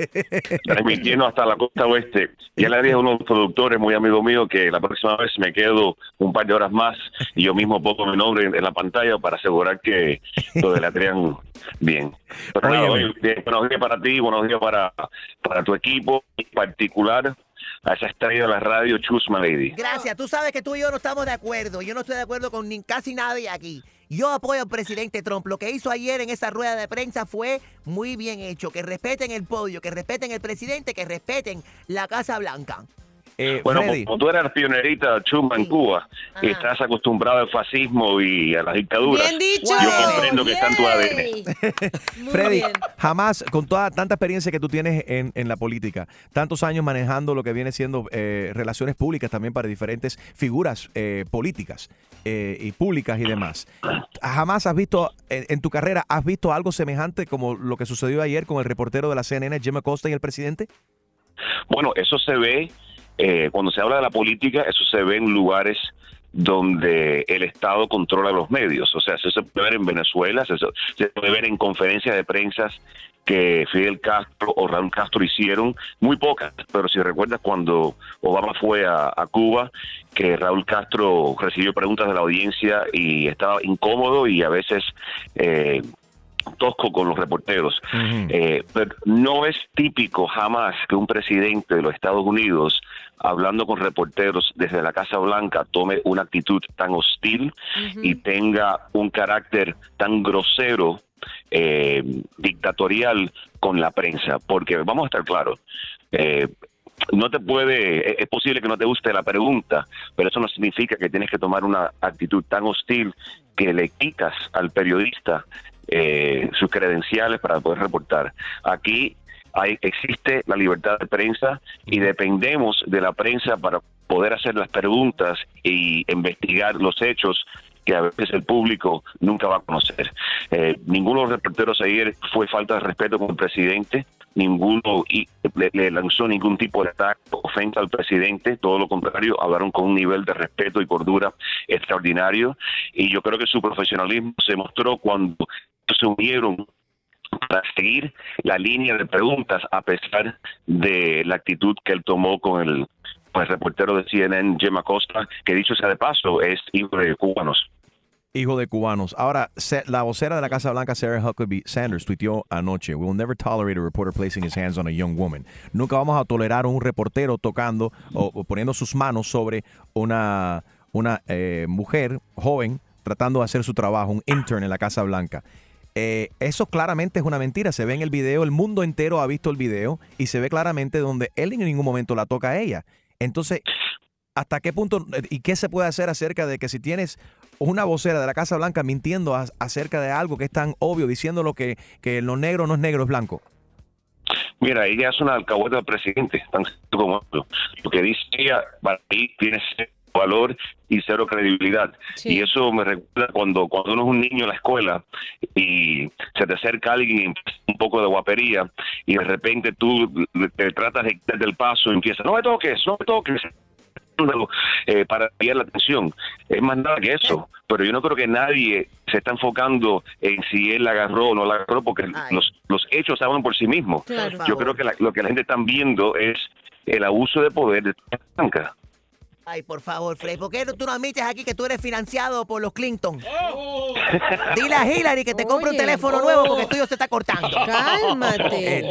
transmitiendo hasta la costa oeste. Ya le dije a unos productores muy amigo mío que la próxima vez me quedo un par de horas más y yo mismo pongo mi nombre en, en la pantalla para asegurar que lo deletrean bien. Pero nada, Óyeme. oye, bien, buenos días para ti, buenos días para, para tu equipo, en particular a esa estrella de la radio, Chusma Lady. Gracias. Tú sabes que tú y yo no estamos de acuerdo. Yo no estoy de acuerdo con ni, casi nadie aquí. Yo apoyo al presidente Trump. Lo que hizo ayer en esa rueda de prensa fue muy bien hecho. Que respeten el podio, que respeten el presidente, que respeten la Casa Blanca. Eh, Bueno, Freddy. como tú eres pionerita chumba en Cuba y estás acostumbrada al fascismo y a las dictaduras, Bien dicho. yo comprendo que está en tu ADN. Freddy, jamás, con toda tanta experiencia que tú tienes en, en la política, tantos años manejando lo que viene siendo eh, relaciones públicas también para diferentes figuras eh, políticas eh, y públicas y demás, jamás has visto, en, en tu carrera, has visto algo semejante como lo que sucedió ayer con el reportero de la CNN, Jim Acosta y el presidente? Bueno, eso se ve, eh, cuando se habla de la política, eso se ve en lugares donde el Estado controla los medios. O sea, eso se puede ver en Venezuela, se, puede ver en conferencias de prensa que Fidel Castro o Raúl Castro hicieron, muy pocas, pero si recuerdas cuando Obama fue a, a Cuba, que Raúl Castro recibió preguntas de la audiencia y estaba incómodo y a veces... Eh, tosco con los reporteros. Eh, pero no es típico jamás que un presidente de los Estados Unidos, hablando con reporteros desde la Casa Blanca, tome una actitud tan hostil y tenga un carácter tan grosero, eh, dictatorial con la prensa. Porque vamos a estar claros. eh, no te puede, es- es posible que no te guste la pregunta, pero eso no significa que tienes que tomar una actitud tan hostil que le quitas al periodista eh, sus credenciales para poder reportar. Aquí hay, existe la libertad de prensa y dependemos de la prensa para poder hacer las preguntas y investigar los hechos que a veces el público nunca va a conocer. Eh, ninguno de los reporteros ayer fue falta de respeto con el presidente, ninguno y- le, le lanzó ningún tipo de ataque ofensa al presidente, todo lo contrario, hablaron con un nivel de respeto y cordura extraordinario y yo creo que su profesionalismo se mostró cuando se unieron para seguir la línea de preguntas a pesar de la actitud que él tomó con el, reportero de CNN, Jim Acosta, que dicho sea de paso, es hijo de cubanos. Hijo de cubanos. Ahora, la vocera de la Casa Blanca, Sarah Huckabee Sanders, tuiteó anoche: We will never tolerate a reporter placing his hands on a young woman. Nunca vamos a tolerar un reportero tocando o, o poniendo sus manos sobre una, una eh, mujer joven tratando de hacer su trabajo, un intern en la Casa Blanca. Eh, eso claramente es una mentira. Se ve en el video, el mundo entero ha visto el video y se ve claramente donde él en ningún momento la toca a ella. Entonces, ¿hasta qué punto eh, y qué se puede hacer acerca de que si tienes una vocera de la Casa Blanca mintiendo a- acerca de algo que es tan obvio, diciendo lo que, que lo negro no es negro, es blanco? Mira, ella es una alcahueta del presidente, tan como eso. Lo que dice ella, para mí, tiene cero valor y cero credibilidad. Y eso me recuerda cuando, cuando uno es un niño en la escuela y se te acerca alguien y empieza un poco de guapería y de repente tú te tratas de quitar del paso y empiezas, no me toques, no me toques. Eh, para pillar la atención. Es más nada que eso. Pero yo no creo que nadie se está enfocando en si él la agarró o no la agarró, porque los, los hechos hablan por sí mismos. Claro. Yo creo que la- lo que la gente está viendo es el abuso de poder de la banca. Ay, por favor, Frey, ¿por qué tú no admites aquí que tú eres financiado por los Clinton? Dile a Hillary que te compre un teléfono oh. nuevo porque el tuyo se está cortando. Cálmate.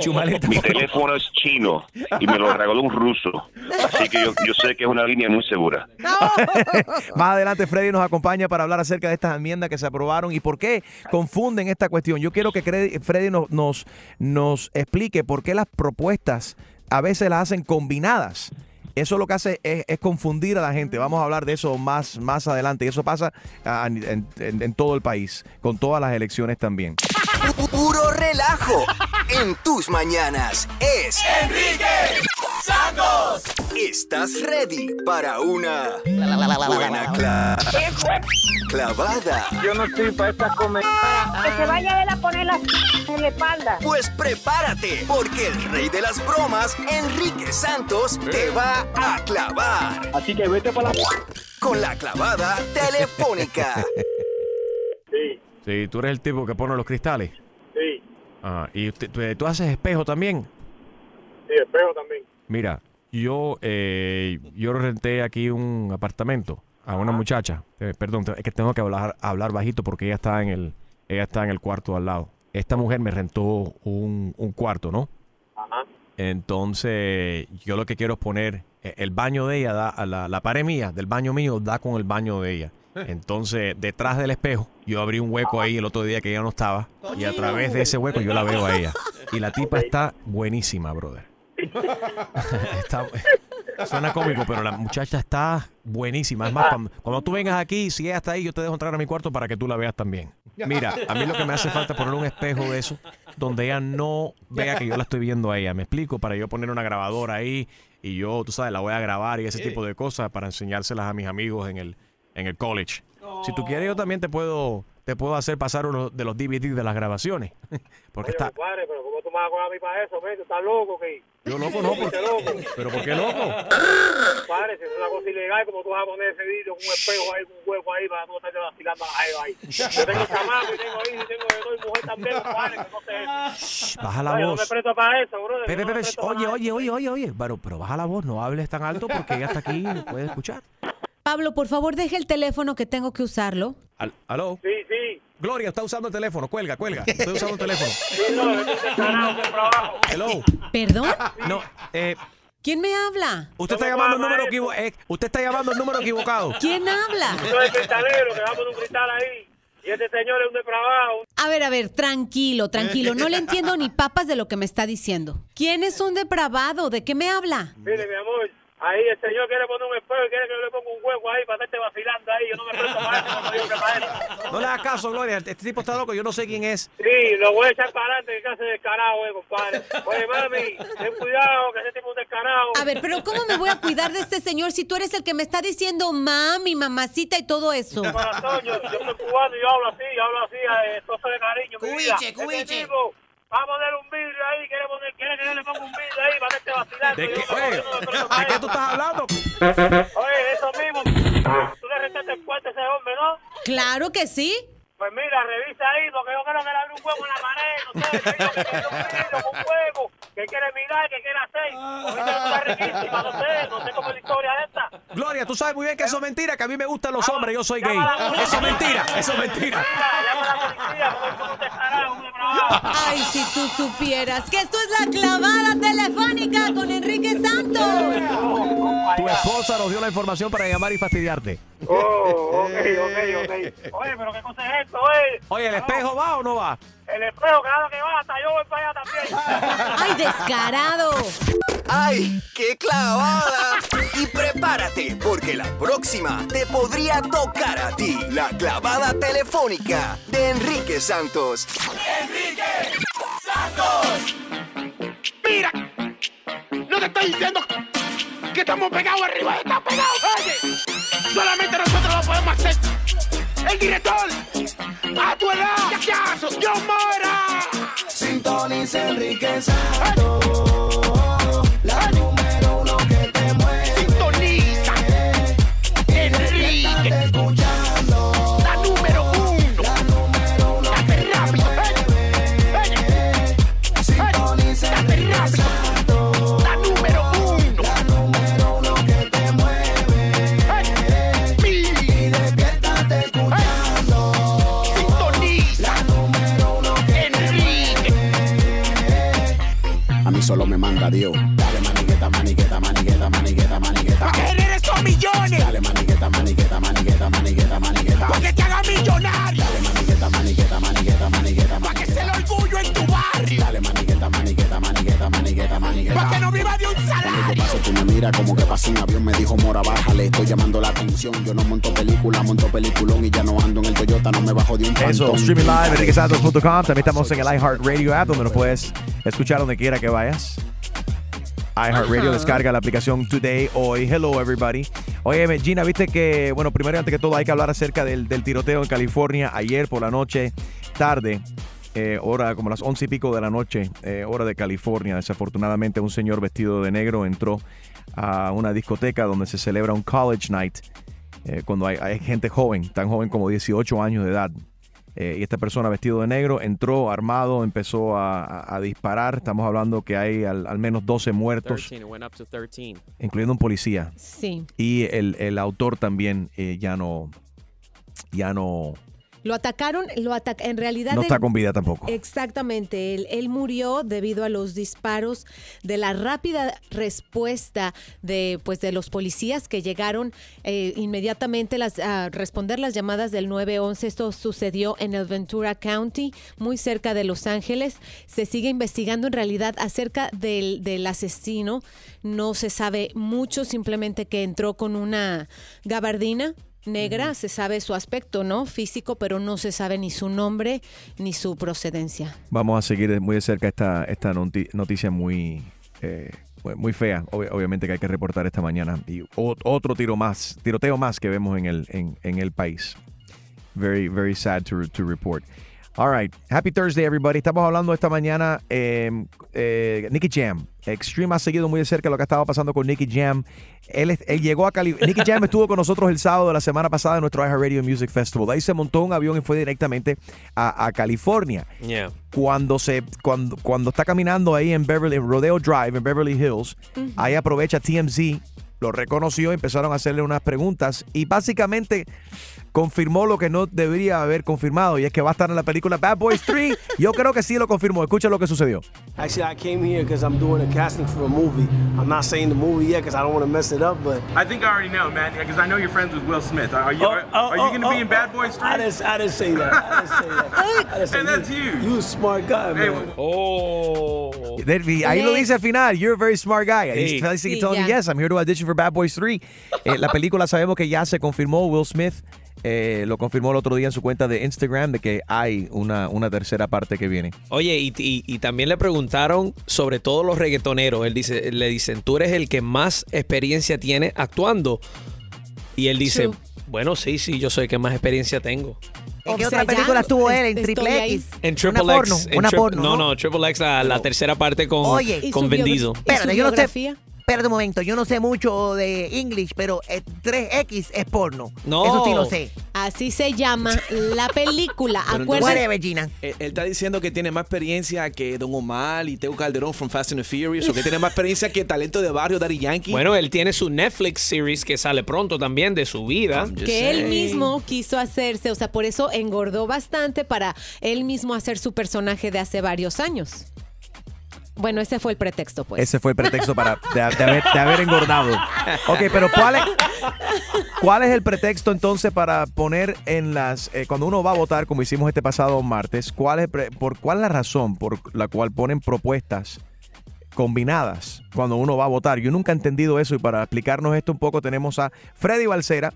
Mi teléfono es chino y me lo regaló un ruso. Así que yo, yo sé que es una línea muy segura. Más adelante Freddy nos acompaña para hablar acerca de estas enmiendas que se aprobaron y por qué confunden esta cuestión. Yo quiero que Freddy nos, nos, nos explique por qué las propuestas a veces las hacen combinadas. Eso lo que hace es, confundir a la gente. Vamos a hablar de eso más, más adelante. Y eso pasa en- en todo el país, con todas las elecciones también. Pu- Puro relajo en tus mañanas es Enrique Santos. ¿Estás ready para una buena cla- clavada? Yo no estoy para estas comer. Que se vaya él a poner la en la espalda. Pues prepárate, porque el rey de las bromas, Enrique Santos, te va a clavar. Así que vete para la... Con la clavada telefónica. Sí, tú eres el tipo que pone los cristales. Sí, Ah, y usted- tú, haces espejo también. sí, espejo también. Mira, yo eh, yo renté aquí un apartamento a una muchacha. Eh, perdón, es que tengo que hablar hablar bajito porque ella está en el ella está en el cuarto al lado. Esta mujer me rentó un, un cuarto, ¿no? Ajá. Entonces, yo lo que quiero es poner eh, el baño de ella, da, a la, la pared mía del baño mío da con el baño de ella. Entonces, detrás del espejo, yo abrí un hueco ahí el otro día que ella no estaba. Y a través de ese hueco yo la veo a ella. Y la tipa está buenísima, brother. Está- suena cómico, pero la muchacha está buenísima. Es más, cuando, cuando tú vengas aquí, si ella está ahí, yo te dejo entrar a mi cuarto para que tú la veas también. Mira, a mí lo que me hace falta es poner un espejo de eso, donde ella no vea que yo la estoy viendo a ella. Me explico, para yo poner una grabadora ahí y yo, tú sabes, la voy a grabar y ese tipo de cosas para enseñárselas a mis amigos en el, en el college. Si tú quieres, yo también te puedo, te puedo hacer pasar uno de los DVDs de las grabaciones. Porque está, Padre, pero ¿cómo tú me vas a cobrar a mí para eso, men? ¿Tú estás loco, qué? Yo loco, no, porque- ¿Pero por qué loco? Padre, si es una cosa ilegal, como tú vas a poner ese vídeo con un espejo ahí, con un hueco ahí, para tú estarte vacilando a ahí. Yo tengo chamaco y tengo hijos y tengo de y mujer también, padre, que no sé. baja la Ay, yo no voz. me presto para eso, brother. Pepe, no Pepe, presto oye, oye, oye, oye, oye. Pero, pero baja la voz, no hables tan alto porque ella está aquí y no puede escuchar. Pablo, por favor, deje el teléfono que tengo que usarlo. Al- ¿Aló? Sí, sí. Gloria, está usando el teléfono. Cuelga, cuelga. Estoy usando el teléfono. Sí, no, trabajo. Hello. ¿Perdón? No, eh, ¿Quién me habla? usted está llamando el número equivocado. usted está llamando el número equivocado. ¿Quién habla? Yo soy el cristalero, que va a poner un cristal ahí. Y este señor es un depravado. A ver, a ver, tranquilo, tranquilo. No le entiendo ni papas de lo que me está diciendo. ¿Quién es un depravado? ¿De qué me habla? Mire, mi amor, Ahí el señor quiere poner un espejo y quiere que yo le ponga un hueco ahí para estarte vacilando ahí. Yo no me presto para eso, no soy hombre para eso. No le hagas caso, Gloria. Este tipo está loco. Yo no sé quién es. Sí, lo voy a echar para adelante, que hace descarado, eh, compadre. Oye, mami, ten cuidado, que ese tipo es un descarado. A ver, pero ¿cómo me voy a cuidar de este señor si tú eres el que me está diciendo mami, mamacita y todo eso? Corazón, yo, yo soy cubano y yo hablo así, yo hablo así, eh, toso de cariño. Cubiche, Este cubiche. tipo Va a poner un vidrio ahí, quiere, poner, quiere que yo le ponga un vidrio ahí para estarte vacilando. ¿De qué, oye, ¿de qué tú estás hablando? Oye, eso mismo. Tú le rentaste el cuarto a ese hombre, ¿no? Claro que sí. Pues mira, revisa ahí, porque yo creo que le abre un huevo en la pared, no sé, que quiere un vidrio con huevo, que quiere mirar, que quiere hacer. Está riquísima, no sé, no sé cómo es la historia de esta. Gloria, tú sabes muy bien que eso es mentira, que a mí me gustan los hombres, yo soy gay. Eso es mentira, eso es mentira. Llama a la policía, porque tú no te estarás. Ay, si tú supieras que esto es la clavada telefónica con Enrique Santos. Tu esposa nos dio la información para llamar y fastidiarte. Oh, ok, ok, ok. Oye, pero qué cosa es esto, oye. Oye, ¿el espejo va o no va? El espejo, cada que va, hasta yo voy para allá también. Ay, descarado. ¡Ay, qué clavada! Y prepárate, porque la próxima te podría tocar a ti. La clavada telefónica de Enrique Santos. ¡Enrique Santos! Mira, no te estoy diciendo que estamos pegados arriba, estamos pegados. Oye, solamente nosotros lo podemos hacer. El director, a tu edad, ya acaso, yo mora. Sintoniza Enrique Dios. Dale maniqueta, maniqueta, maniqueta, maniqueta, maniqueta. Para que genere esos millones. Dale maniqueta, maniqueta, maniqueta, maniqueta, maniqueta. Para que te haga millonario. Dale maniqueta, maniqueta, maniqueta, maniqueta, Para que sea el orgullo en tu barrio. Dale maniqueta, maniqueta, maniqueta, maniqueta, maniqueta. Para que no viva de un salario. paso, tú me miras como que pasa un avión. Me dijo, Mora, bájale, estoy llamando la atención. Yo no monto película, monto peliculón y ya no ando en el Toyota, no me bajo de un Eso, pantón. streaming live, enriquesantos.com. También estamos en el iHeartRadio app, donde nos puedes escuchar donde quiera que vayas. iHeartRadio, Ajá. descarga la aplicación Today, hoy. Hello, everybody. Oye, Gina, viste que, bueno, primero y antes que todo, hay que hablar acerca del, del tiroteo en California ayer por la noche, tarde. eh, hora como las once y pico de la noche, eh, hora de California. Desafortunadamente, un señor vestido de negro entró a una discoteca donde se celebra un college night eh, cuando hay, hay gente joven, tan joven como 18 años de edad. Eh, y esta persona vestido de negro entró armado, empezó a, a- a disparar. Estamos hablando que hay al, al menos 12 muertos, 13, it went up to 13. incluyendo un policía. Sí. Y el, el autor también eh, ya no, ya no, Lo atacaron, lo ataca en realidad. no él- está con vida tampoco. Exactamente, él, él murió debido a los disparos de la rápida respuesta de pues de los policías que llegaron eh, inmediatamente las, a responder las llamadas del 911. Esto sucedió en el Ventura County, muy cerca de Los Ángeles. Se sigue investigando en realidad acerca del, del asesino. No se sabe mucho, simplemente que entró con una gabardina negra, se sabe su aspecto, ¿no? Físico, pero no se sabe ni su nombre ni su procedencia. Vamos a seguir muy de cerca esta, esta noti- noticia muy, eh, muy fea, obvi- obviamente que hay que reportar esta mañana. Y otro tiro más, tiroteo más que vemos en el, en, en el país. Very, very sad to, to report. All right. Happy Thursday, everybody. Estamos hablando esta mañana. Eh, eh, Nicky Jam. Extreme ha seguido muy de cerca lo que ha estado pasando con Nicky Jam. Él, él llegó a Cali. Nicky Jam estuvo con nosotros el sábado de la semana pasada en nuestro iHeartRadio Music Festival. De ahí se montó un avión y fue directamente a, a California Yeah. cuando se cuando, cuando está caminando ahí en Beverly en Rodeo Drive en Beverly Hills, ahí aprovecha TMZ, lo reconoció, empezaron a hacerle unas preguntas y básicamente confirmó lo que no debería haber confirmado y es que va a estar en la película Bad Boys 3. Yo creo que sí lo confirmó. Escucha lo que sucedió. Actually, I came here because I'm doing a casting for a movie. I'm not saying the movie yet because I don't want to mess it up, but. I think I already know, man, because I know you're friends with Will Smith. Are you, Oh, are, oh, are you oh, going to be oh, in Bad Boys 3? I didn't, I didn't say that. I didn't say that. I didn't say And that's you. You a smart guy, man. Oh. Derby, ahí lo dice al final. You're a very smart guy. He's basically Sí, telling you, ya. yes, I'm here to audition for Bad Boys 3. Eh, la película sabemos que ya se confirmó. Will Smith eh, lo confirmó el otro día en su cuenta de Instagram de que hay una, una tercera parte que viene. Oye, y, y- y también le preguntaron sobre todos los reggaetoneros. Él dice, le dicen, tú eres el que más experiencia tiene actuando. Y él dice, True. bueno, sí, sí, yo soy el que más experiencia tengo. ¿En qué O otra sea, película estuvo él? ¿En Triple. X? En Triple una X. porno, en una Tri- porno. No, no, Triple X, la, la tercera parte con, Oye, ¿Y con Diesel. Espérate, yo no sé. Espérate un momento, yo no sé mucho de English, pero eh, 3X es porno. No. Eso sí lo sé. Así se llama la película. Pero Acuérdense. entonces, Él, él está diciendo que tiene más experiencia que Don Omar y Teo Calderón from Fast and the Furious, o que tiene más experiencia que talento de barrio Daddy Yankee. Bueno, él tiene su Netflix series que sale pronto también de su vida. que él mismo quiso hacerse, o sea, por eso engordó bastante para él mismo hacer su personaje de hace varios años. Bueno, ese fue el pretexto, pues. Ese fue el pretexto para de, haber, engordado. Ok, pero ¿cuál es, cuál es el pretexto entonces para poner en las eh, cuando uno va a votar como hicimos este pasado martes? ¿Cuál es por cuál es la razón por la cual ponen propuestas combinadas cuando uno va a votar? Yo nunca he entendido eso y para explicarnos esto un poco tenemos a Freddy Balcera.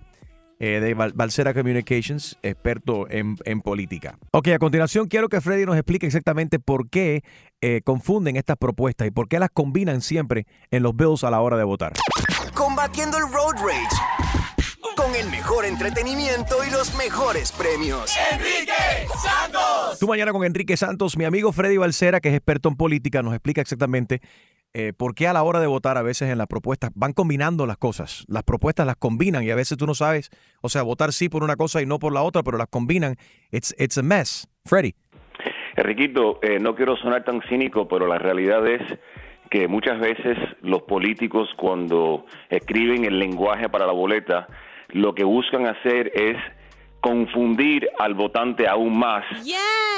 Eh, de Balcera Communications, experto en, en política. Ok, a continuación quiero que Freddy nos explique exactamente por qué eh, confunden estas propuestas y por qué las combinan siempre en los bills a la hora de votar. Combatiendo el road rage. Con el mejor entretenimiento y los mejores premios. ¡Enrique Santos! Tú mañana con Enrique Santos, mi amigo Freddy Balcera, que es experto en política, nos explica exactamente eh, por qué a la hora de votar a veces en las propuestas van combinando las cosas. Las propuestas las combinan y a veces tú no sabes, o sea, votar sí por una cosa y no por la otra, pero las combinan. It's, it's a mess. Freddy. Enriquito, eh, no quiero sonar tan cínico, pero la realidad es que muchas veces los políticos cuando escriben el lenguaje para la boleta, lo que buscan hacer es confundir al votante aún más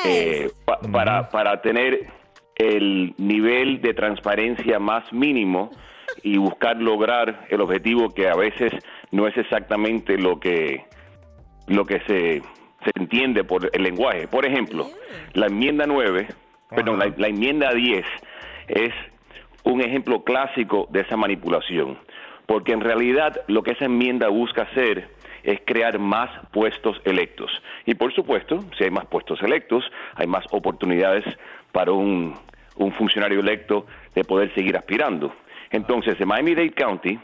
eh, pa- para, para tener el nivel de transparencia más mínimo y buscar lograr el objetivo que a veces no es exactamente lo que lo que se, se entiende por el lenguaje. Por ejemplo, la enmienda 9, perdón, la, la enmienda 10 es un ejemplo clásico de esa manipulación, porque en realidad lo que esa enmienda busca hacer es crear más puestos electos. Y por supuesto, si hay más puestos electos, hay más oportunidades para un, un funcionario electo de poder seguir aspirando. Entonces, en Miami-Dade County,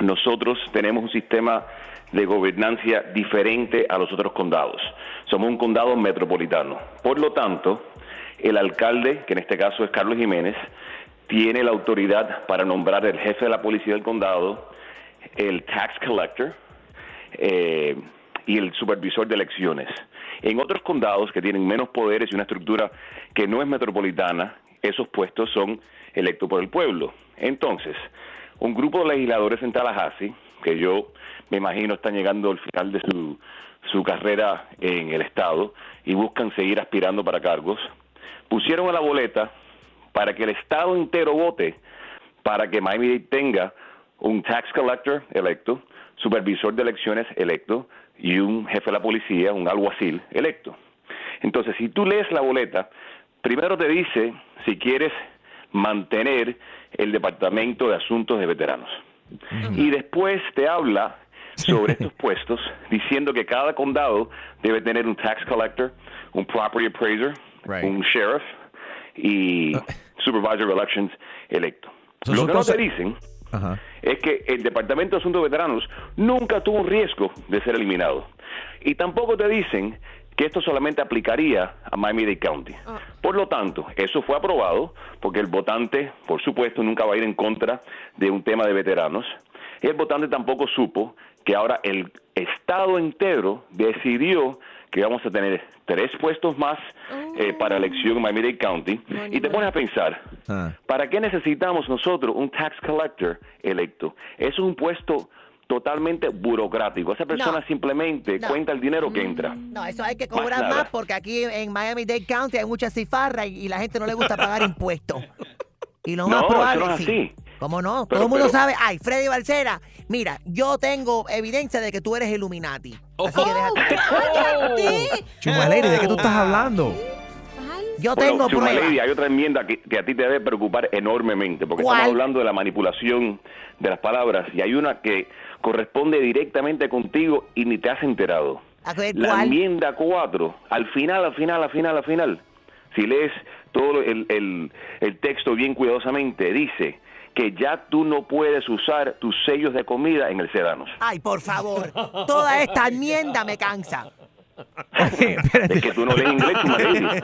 nosotros tenemos un sistema de gobernancia diferente a los otros condados. Somos un condado metropolitano. Por lo tanto, el alcalde, que en este caso es Carlos Jiménez, tiene la autoridad para nombrar el jefe de la policía del condado, el tax collector eh, y el supervisor de elecciones. En otros condados que tienen menos poderes y una estructura que no es metropolitana, esos puestos son electos por el pueblo. Entonces, un grupo de legisladores en Tallahassee, que yo me imagino están llegando al final de su, su carrera en el Estado y buscan seguir aspirando para cargos, pusieron a la boleta para que el Estado entero vote para que Miami-Dade tenga un tax collector electo, supervisor de elecciones electo y un jefe de la policía, un alguacil electo. Entonces, si tú lees la boleta, primero te dice si quieres mantener el Departamento de Asuntos de Veteranos. Y después te habla sobre estos puestos, diciendo que cada condado debe tener un tax collector, un property appraiser, un sheriff y supervisor of elections electo. So, Lo que no te dicen Ajá. es que el Departamento de Asuntos Veteranos nunca tuvo un riesgo de ser eliminado. Y tampoco te dicen que esto solamente aplicaría a Miami-Dade County. Por lo tanto, eso fue aprobado porque el votante, por supuesto, nunca va a ir en contra de un tema de veteranos. Y el votante tampoco supo que ahora el Estado entero decidió que vamos a tener tres puestos más eh, para elección en Miami-Dade County. Y te pones a pensar, ¿Para qué necesitamos nosotros un tax collector electo? Eso es un puesto totalmente burocrático. Esa persona No. simplemente No. cuenta el dinero que entra. No, eso hay que Más cobrar más porque aquí en Miami-Dade County hay mucha cifarra y, y la gente no le gusta pagar impuestos. Y lo más No, probable eso no es sí. ¿Cómo no? Pero- Todo el mundo pero- sabe. Ay, Freddy Balcera, mira, yo tengo evidencia de que tú eres Illuminati. Así que déjate. Chumaleri, ¿de qué tú estás hablando? Yo Bueno, tengo Chuma pruebas. Lady, hay otra enmienda que, que a ti te debe preocupar enormemente, porque ¿Cuál? estamos hablando de la manipulación de las palabras, y hay una que corresponde directamente contigo y ni te has enterado. A ver, La ¿cuál? enmienda 4, al final, al final, al final, al final, si lees todo el, el- el texto bien cuidadosamente, dice que ya tú no puedes usar tus sellos de comida en el Sedanos. Ay, por favor. Toda esta enmienda me cansa. Es que tú no lees inglés.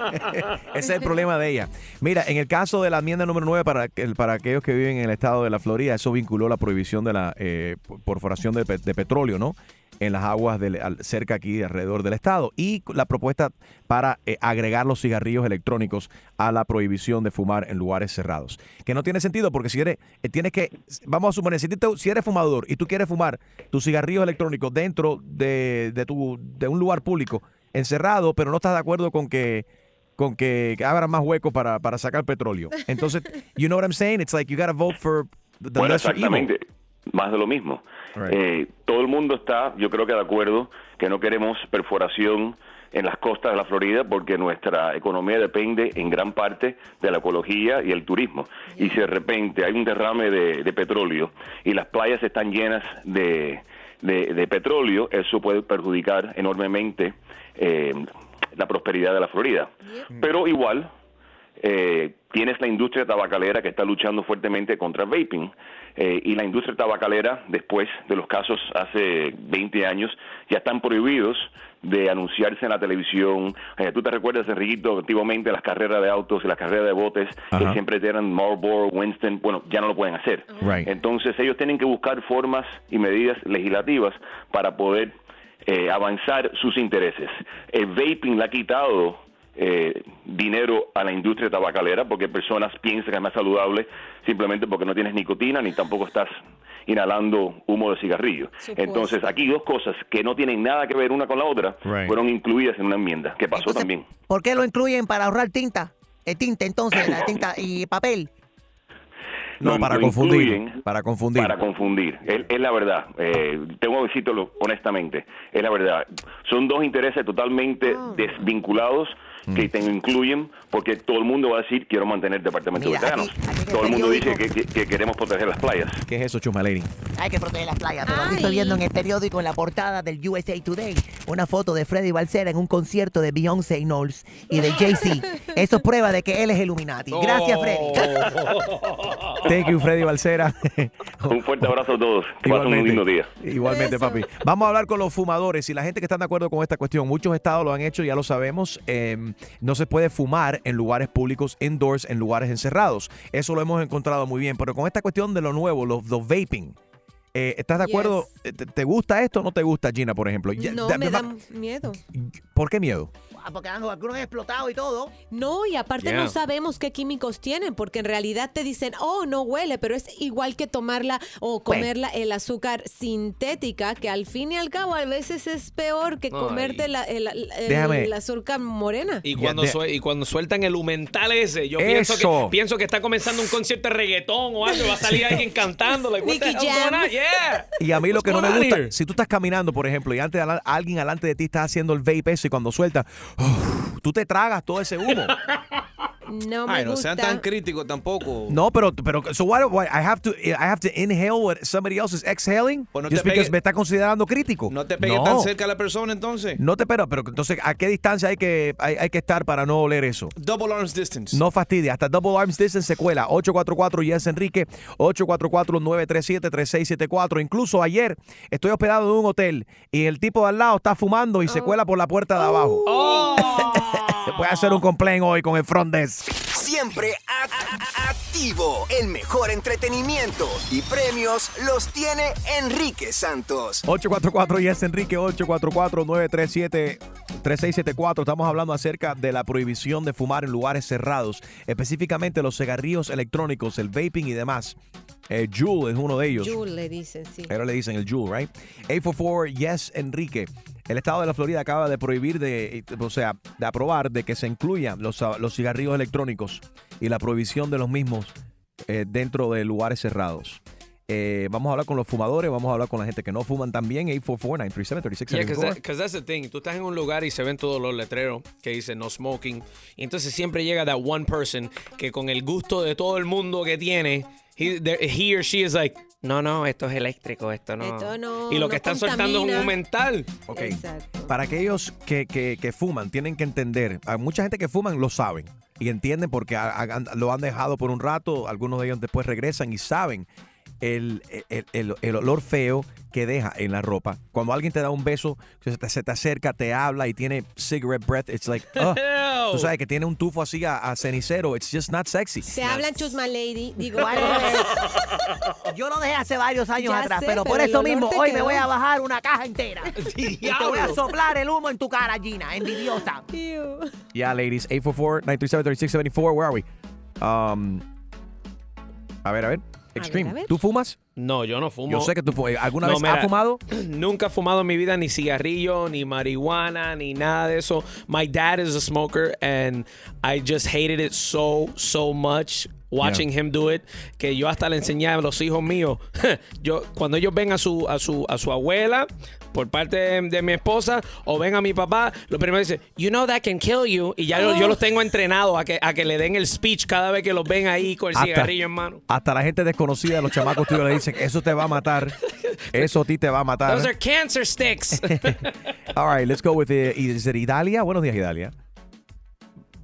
Ese es el problema de ella. Mira, en el caso de la enmienda número 9, para, que- para aquellos que viven en el estado de la Florida, eso vinculó la prohibición de la eh, perforación de, de petróleo, ¿no? En las aguas del- al- cerca aquí, alrededor del estado. Y la propuesta para eh, agregar los cigarrillos electrónicos a la prohibición de fumar en lugares cerrados. Que no tiene sentido porque si eres, eh, tienes que, vamos a suponer, si, te- si eres fumador y tú quieres fumar tus cigarrillos electrónicos dentro de, de, tu, de un lugar público, encerrado, pero no estás de acuerdo con que con que abran más huecos para, para sacar petróleo. Entonces, you know what I'm saying? It's like you gotta vote for the Bueno, lesser evil. exactamente. Más de lo mismo. Eh, todo el mundo está, yo creo que de acuerdo, que no queremos perforación en las costas de la Florida porque nuestra economía depende en gran parte de la ecología y el turismo. Y si de repente hay un derrame de, de petróleo y las playas están llenas de, de- de petróleo, eso puede perjudicar enormemente eh, la prosperidad de la Florida. Pero igual, eh, tienes la industria tabacalera que está luchando fuertemente contra el vaping. Eh, y la industria tabacalera, después de los casos hace 20 años, ya están prohibidos de anunciarse en la televisión. Eh, Tú te recuerdas, Enriquito, antiguamente las carreras de autos y las carreras de botes, que siempre eran Marlboro, Winston, bueno, ya no lo pueden hacer. Right. Entonces ellos tienen que buscar formas y medidas legislativas para poder eh, avanzar sus intereses. El vaping le ha quitado eh, dinero a la industria tabacalera porque personas piensan que es más saludable simplemente porque no tienes nicotina ni tampoco estás inhalando humo de cigarrillo. Supuesto. Entonces aquí dos cosas que no tienen nada que ver una con la otra Right. fueron incluidas en una enmienda que pasó también. ¿Por qué lo incluyen para ahorrar tinta? El tinte, entonces, la tinta y papel. No, para confundir. incluyen Para confundir. Para confundir. Es, es la verdad. Eh, tengo que decirlo honestamente. Es la verdad. Son dos intereses totalmente desvinculados que te incluyen porque todo el mundo va a decir quiero mantener el departamento Mira, de veteranos. aquí- todo el mundo dice que, que- que queremos proteger las playas. ¿Qué es eso, Chumaleri? Hay que proteger las playas. Pero aquí estoy viendo en el periódico, en la portada del USA Today, una foto de Freddy Balcera en un concierto de Beyoncé y Knowles y de Jay-Z. Eso prueba de que él es Illuminati. Gracias, Freddy. Thank you, Freddy Balcera. Un fuerte abrazo a todos. Que pasen un lindo día. Igualmente, papi. Vamos a hablar con los fumadores y la gente que está de acuerdo con esta cuestión. Muchos estados lo han hecho, ya lo sabemos. Eh, no se puede fumar en lugares públicos, indoors, en lugares encerrados. Eso lo hemos encontrado muy bien. Pero con esta cuestión de lo nuevo, los, los vaping. eh, ¿Estás de acuerdo? ¿Te, te gusta esto o no te gusta, Gina, por ejemplo? No, me da miedo. ¿Por qué miedo? Ah, Porque han- algunos han explotado y todo. No, y aparte Yeah. no sabemos qué químicos tienen, porque en realidad te dicen, oh, no huele, pero es igual que tomarla o comerla el azúcar sintética, que al fin y al cabo a veces es peor que comerte la, el, el- Déjame. el azúcar morena. Y cuando, sue- y cuando sueltan el humental ese, yo Eso. pienso que, pienso que está comenzando un concierto de reggaetón o algo, y va a salir alguien cantando. Like? Yeah. Y a mí lo que no me gusta, here? si tú estás caminando, por ejemplo, y antes de alguien alante de ti está haciendo el vape ese y cuando suelta, tú te tragas todo ese humo. No me Ay, no gusta. sean tan críticos tampoco. No, pero, pero, so why, why I have to, I have to inhale what somebody else is exhaling Pues no just te because pegue- me está considerando crítico. No te pegues No. tan cerca a la persona entonces. No te pero, pero entonces, ¿a qué distancia hay que, hay, hay que estar para no oler eso? Double arms distance. No fastidia, hasta Double Arms Distance secuela 844 Yes Enrique 844-937-3674. Incluso ayer estoy hospedado en un hotel y el tipo de al lado está fumando y se cuela por la puerta de abajo. Voy a hacer un complaint hoy con el front desk. Siempre a- a- activo. El mejor entretenimiento y premios los tiene Enrique Santos. 844 Yes Enrique 844 937 3674, estamos hablando acerca de la prohibición de fumar en lugares cerrados, específicamente los cigarrillos electrónicos, el vaping y demás. Eh, Juul es uno de ellos. Jules le dicen, sí. Ahora le dicen el Juul, right? 844, yes, Enrique. El estado de la Florida acaba de prohibir, de, o sea, de aprobar de que se incluyan los, los cigarrillos electrónicos y la prohibición de los mismos eh, dentro de lugares cerrados. Eh, vamos a hablar con los fumadores, vamos a hablar con la gente que no fuman también. 844-937-3674. Yeah, because that's the thing. Tú estás en un lugar y se ven todos los letreros que dicen no smoking. Y entonces siempre llega that one person que con el gusto de todo el mundo que tiene, he, there- he or she is like, no, no, esto es eléctrico, esto no. Esto no- y lo no que están soltando es un mental. Ok. Para aquellos que, que- que fuman, tienen que entender. Hay mucha gente que fuman lo saben y entienden porque lo han dejado por un rato. Algunos de ellos después regresan y saben el, el- el- el olor feo que deja en la ropa. Cuando alguien te da un beso, se te, se te acerca, te habla y tiene cigarette breath, it's like, ugh. tú sabes que tiene un tufo así a, a cenicero, it's just not sexy. Se hablan chusma lady. Digo, Yo lo dejé hace varios años Ya atrás, sé, pero por eso mismo hoy me voy a bajar una caja entera. y te voy a soplar el humo en tu cara, Gina, envidiosa. Yeah, ladies. 844-937-3674. Where are we? Um, a ver, a ver. Extreme. ¿Tú fumas? No, yo no fumo. Yo sé que tú fumas. ¿Alguna No, vez mira, has fumado? Nunca he fumado en mi vida ni cigarrillo, ni marihuana, ni nada de eso. My dad is a smoker and I just hated it so, so much watching him do it que yo hasta le enseñé a los hijos míos. yo cuando ellos ven a su a su a su abuela por parte de, de mi esposa o ven a mi papá, lo primero dice, "You know that can kill you." Y ya yo, yo los tengo entrenados a que a que le den el speech cada vez que los ven ahí con el Hasta- cigarrillo en mano. Hasta la gente desconocida, los chamacos tuyos le dicen, eso te va a matar. Eso a ti te va a matar. Those are cancer sticks. All right, let's go with the, is it Idalia? Buenos días, Idalia.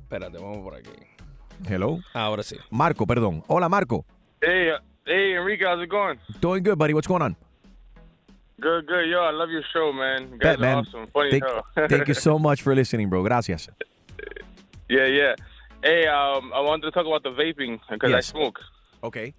Espérate, vamos por aquí. Hello. Ahora sí. Marco, perdón. Hola, Marco. Hey, hey, Enrique, how's it going? Doing good, buddy. What's going on? Good, good. Yo, I love your show, man. You Bet, guys are man. awesome. Funny Thank, as hell. thank you so much for listening, bro. Gracias. yeah, yeah. Hey, um, I wanted to talk about the vaping because Yes. I smoke. Okay.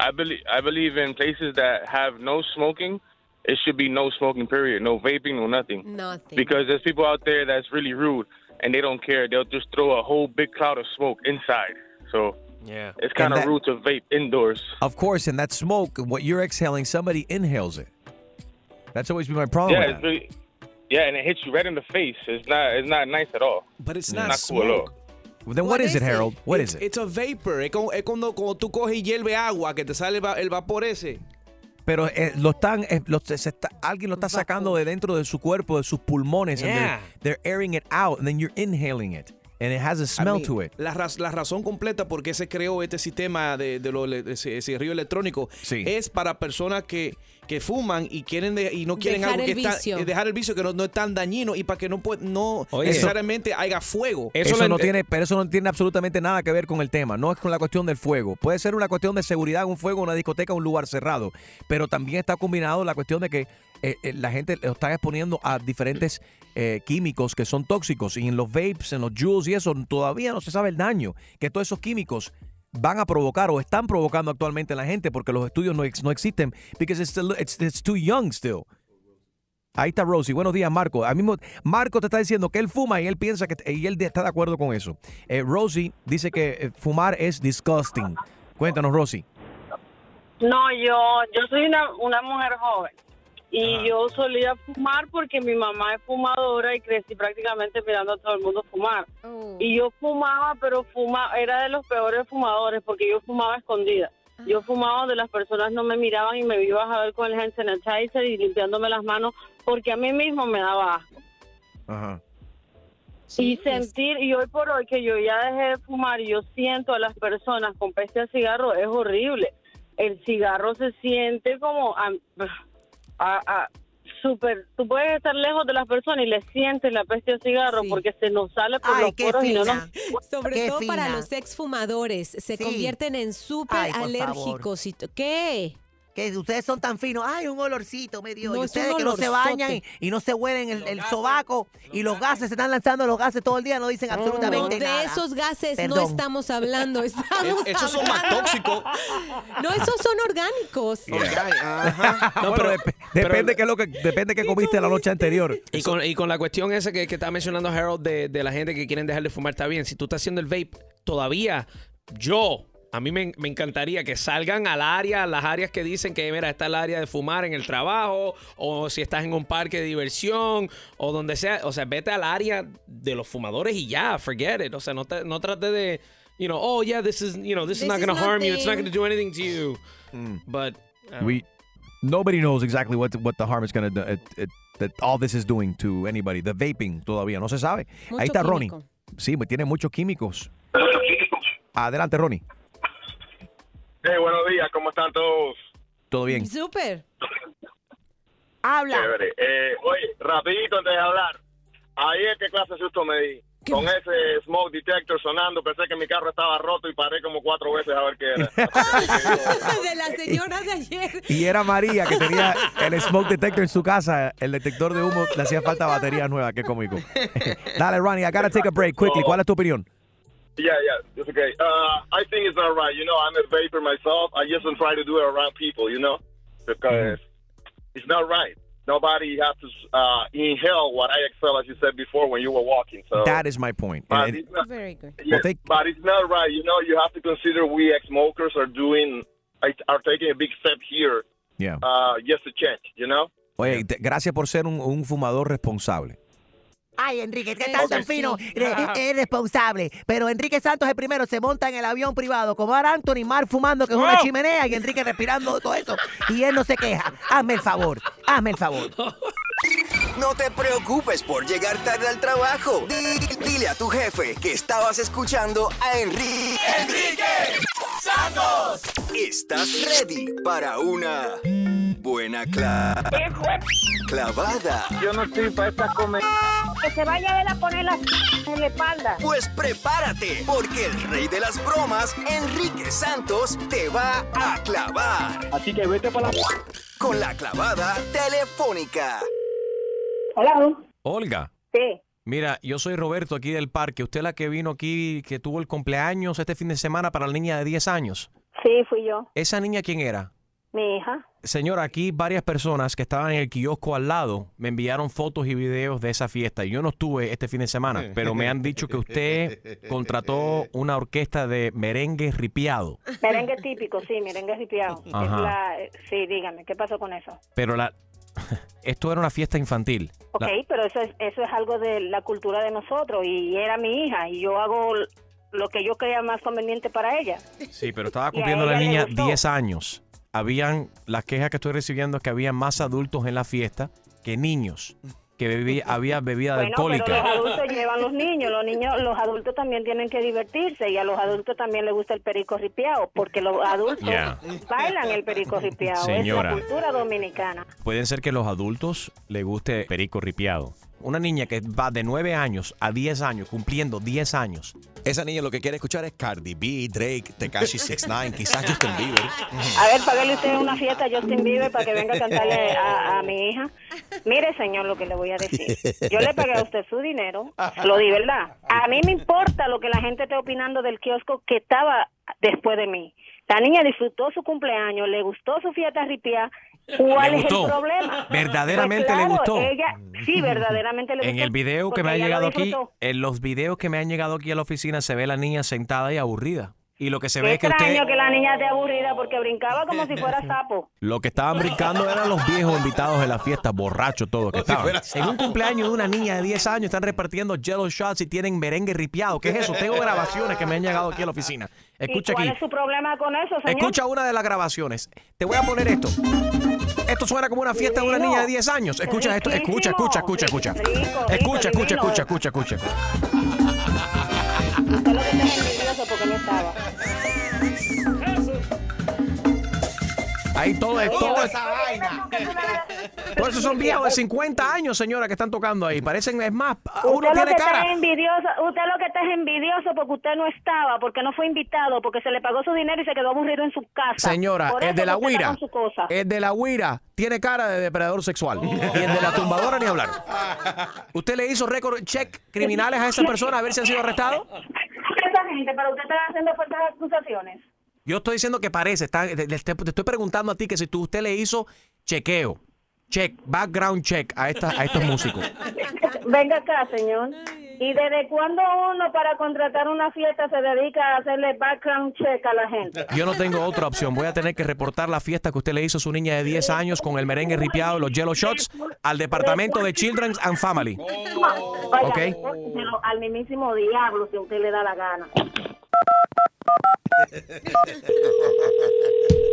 I believe I believe in places that have no smoking. It should be no smoking. Period. No vaping. No nothing. Nothing. Because there's people out there that's really rude and they don't care. They'll just throw a whole big cloud of smoke inside. So yeah, it's kind of rude to vape indoors. Of course, and that smoke, what you're exhaling, somebody inhales it. That's always been my problem yeah, with it's really, yeah, and it hits you right in the face. It's not it's not nice at all. But it's not, not cool at all. Then what is it, Harold? What it's, is it? It's a vapor. Es, como, es cuando, cuando tú coges y hierve agua que te sale el el vapor ese. Pero eh, lo están, eh, lo- se está- alguien lo está sacando de dentro de su cuerpo, de sus pulmones, and Yeah. they're, they're airing it out, and then you're inhaling it, and it has a smell to it. La, raz- la razón completa por qué se creó este sistema de, de cigarrillo electrónico es para personas que, que fuman y quieren de- y no quieren Dejar algo que el está- vicio. eh, dejar el vicio que no, no es tan dañino y para que no pue- no Oye. necesariamente haya fuego. Eso, no tiene, pero eso no tiene absolutamente nada que ver con el tema. No es con la cuestión del fuego. Puede ser una cuestión de seguridad, un fuego, una discoteca, un lugar cerrado. Pero también está combinado la cuestión de que eh, eh, la gente lo está exponiendo a diferentes eh, químicos que son tóxicos. Y en los vapes, en los juice y eso, todavía no se sabe el daño que todos esos químicos van a provocar o están provocando actualmente en la gente porque los estudios no, ex- no existen because it's, too young still. Ahí está Rosie. Buenos días, Marco. Mismo, Marco te está diciendo que él fuma y él piensa que y él está de acuerdo con eso. Eh, Rosie dice que fumar es disgusting. Cuéntanos, Rosie. No, yo, yo soy una, una mujer joven y yo solía fumar porque mi mamá es fumadora y crecí prácticamente mirando a todo el mundo fumar. Y yo fumaba, pero fuma, era de los peores fumadores porque yo fumaba escondida. Yo fumaba donde las personas no me miraban y me ibas a ver con el hand sanitizer y limpiándome las manos porque a mí mismo me daba asco. Ajá. y sentir, y hoy por hoy que yo ya dejé de fumar y yo siento a las personas con peste a cigarro, es horrible. El cigarro se siente como a, a- a- súper, tú puedes estar lejos de las personas y le sientes la peste a cigarro porque se nos sale por Ay, los qué poros y no nos... Sobre Qué todo para los exfumadores, se Sí. convierten en súper Ay, alérgicos. y ¿Qué? Que ustedes son tan finos. Ay, un olorcito, me dio. No, y es ustedes que no se bañan y, y no se huelen el, el sobaco y los gases, se están lanzando los gases todo el día, no dicen No, absolutamente de nada. esos gases no estamos hablando. Estamos Esos son más tóxicos. No, esos son orgánicos. No, pero dep- depende qué es lo que depende qué comiste la noche anterior. Y con, y con la cuestión esa que, que estaba mencionando Harold de, de la gente que quieren dejar de fumar, está bien. Si tú estás haciendo el vape, todavía yo, a mí me, me encantaría que salgan al área, las áreas que dicen que, mira, está el área de fumar en el trabajo, o si estás en un parque de diversión, o donde sea. O sea, vete al área de los fumadores y ya, forget it. O sea, no, te- no trate de, you know, oh, yeah, this is, you know, this, is not going to harm you. It's not going to do anything to you. But, I don't We nobody knows exactly what what the harm is going to do. It, it- that all this is doing to anybody. The vaping todavía no se sabe. Mucho Ahí está Ronnie. Sí, pues tiene muchos químicos. Adelante, Ronnie. Hey, buenos días, ¿cómo están todos? Todo bien. Súper. Habla. Eh, oye, rapidito antes de hablar. Ayer, ¿qué clase de susto me di? Con ese smoke detector sonando, pensé que mi carro estaba roto y paré como cuatro veces a ver qué era. De la señora de ayer. Y era María que tenía el smoke detector en su casa. El detector de humo le hacía falta batería nueva. Qué cómico. Dale, Ronnie, I gotta take a break quickly. ¿Cuál es tu opinión? Yeah, yeah, it's okay. Uh, I think it's not right. You know, I'm a vapor myself. I just don't try to do it around people, you know, because it's not right. Nobody has to uh, inhale what I exhale, as you said before, when you were walking. So That is my point. But And- it's not- Very good. Yeah, Well, they- but it's not right. You know, you have to consider we ex-smokers are doing, are taking a big step here, yeah. uh, just to change. You know. Oye, te- gracias por ser un, un fumador responsable. Ay, Enrique, que estás tan fino, re- es responsable. Pero Enrique Santos el primero se monta en el avión privado, como ahora Anthony Mar fumando, que es una chimenea, y Enrique respirando todo eso. Y él no se queja. Hazme el favor, hazme el favor. No te preocupes por llegar tarde al trabajo. Di- dile a tu jefe que estabas escuchando a Enrique. ¡Enrique Santos! ¿Estás ready para una buena cla- clavada? Yo no estoy para esta comedia. Que se vaya él a poner la en la espalda. Pues prepárate, porque el rey de las bromas, Enrique Santos, te va a clavar. Así que vete para la... Con la clavada telefónica. Hola. Olga. Sí. Mira, yo soy Roberto aquí del parque. Usted la que vino aquí, que tuvo el cumpleaños este fin de semana para la niña de 10 años. Sí, fui yo. ¿Esa niña quién era? Mi hija. Señora, aquí varias personas que estaban en el kiosco al lado me enviaron fotos y videos de esa fiesta. Yo no estuve este fin de semana, pero me han dicho que usted contrató una orquesta de merengue ripiado. Merengue típico, sí, merengue ripiado. Es Ajá. la- eh, Sí, dígame, ¿qué pasó con eso? Pero la esto era una fiesta infantil. Ok, La- pero eso es, eso es algo de la cultura de nosotros y era mi hija y yo hago lo que yo crea más conveniente para ella. Sí, pero estaba cumpliendo la niña gustó. 10 años. Habían, las quejas que estoy recibiendo es que había más adultos en la fiesta que niños, que bebí- había bebida Bueno, pero alcohólica. los adultos llevan los niños, los niños, los adultos también tienen que divertirse y a los adultos también les gusta el perico ripiado, porque los adultos Ya. bailan el perico ripiado, Señora. es la cultura dominicana. Pueden ser que los adultos le guste perico ripiado. Una niña que va de 9 años a 10 años, cumpliendo 10 años. Esa niña lo que quiere escuchar es Cardi B, Drake, Tekashi 69, quizás Justin Bieber. A ver, págale usted una fiesta a Justin Bieber para que venga a cantarle a, a mi hija. Mire, señor, lo que le voy a decir. Yo le pagué a usted su dinero, lo di, ¿verdad? A mí me importa lo que la gente esté opinando del kiosco que estaba después de mí. La niña disfrutó su cumpleaños, le gustó su fiesta ripia. ¿Cuál ¿Le es gustó? el problema? ¿Verdaderamente Pues le gustó? Ella, sí, verdaderamente le gustó. En el video que me ha llegado aquí, en los videos que me han llegado aquí a la oficina se ve la niña sentada y aburrida. Y lo que se ve es que extraño usted, que la niña esté aburrida porque brincaba como si fuera sapo. lo que estaban brincando eran los viejos invitados de la fiesta, borrachos todos que estaban. En un cumpleaños de una niña de 10 años están repartiendo jello shots y tienen merengue ripiado. ¿Qué es eso? Tengo grabaciones que me han llegado aquí a la oficina. Escucha ¿Y cuál aquí. es su problema con eso, señor? Escucha una de las grabaciones. Te voy a poner esto. Esto suena como una fiesta de una niña de 10 años. Escucha esto. Escucha, escucha, escucha, escucha. Escucha, escucha, escucha, escucha, escucha. Lo que está es envidioso porque no estaba. Ahí todo es todo. es- Todos esos son viejos de 50 años, señora, que están tocando ahí. Parecen, es más, uno Usted lo tiene que cara. envidioso, usted lo que está es envidioso porque usted no estaba, porque no fue invitado, porque se le pagó su dinero y se quedó aburrido en su casa. Señora, Por el eso de la huira, el de la huira tiene cara de depredador sexual. Y el de la tumbadora ni hablar. ¿Usted le hizo récord check criminales a esa persona a ver si han sido arrestados? Esa gente, pero usted está haciendo fuertes acusaciones. Yo estoy diciendo que parece, está- te, te- estoy preguntando a ti que si tú, usted le hizo chequeo, check, background check a, esta- a estos músicos. Venga acá, señor. ¿Y desde cuándo uno para contratar una fiesta se dedica a hacerle background check a la gente? Yo no tengo otra opción. Voy a tener que reportar la fiesta que usted le hizo a su niña de 10 años con el merengue ripiado y los yellow shots al departamento de Children and Family. Oiga, Ok. pero al mismísimo diablo si a usted le da la gana.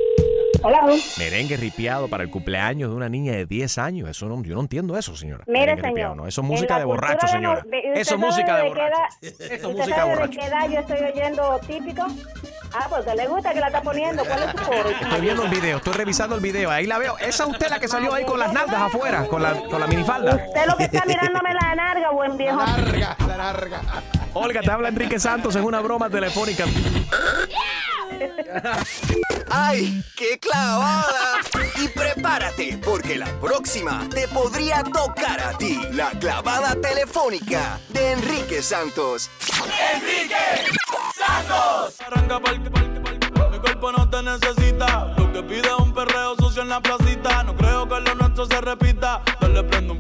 Merengue ripiado para el cumpleaños de una niña de 10 años. Eso no, yo no entiendo eso, señora. Mire, Merengue ripiado, señor. no. Eso es música la de borracho, de señora. de- Eso es ¿usted música de borracho. edad- Esto es ¿Usted música de de borracho. qué edad yo estoy oyendo típico? Ah, porque le gusta que la está poniendo. ¿Cuál es su coro? Estoy viendo el video, estoy revisando el video. Ahí la veo. Esa es usted la que salió ahí con las nalgas afuera, con la, con la minifalda. Usted lo que está mirándome la narga, buen viejo. la larga. Olga, te habla Enrique Santos en una broma telefónica. ¡Ay, qué clavada! Y prepárate, porque la próxima te podría tocar a ti. La clavada telefónica de Enrique Santos. ¡Enrique Santos! Mi cuerpo no te necesita. Lo que pide es un perreo sucio en la placita. No creo que lo nuestro se repita. Dale, prendo un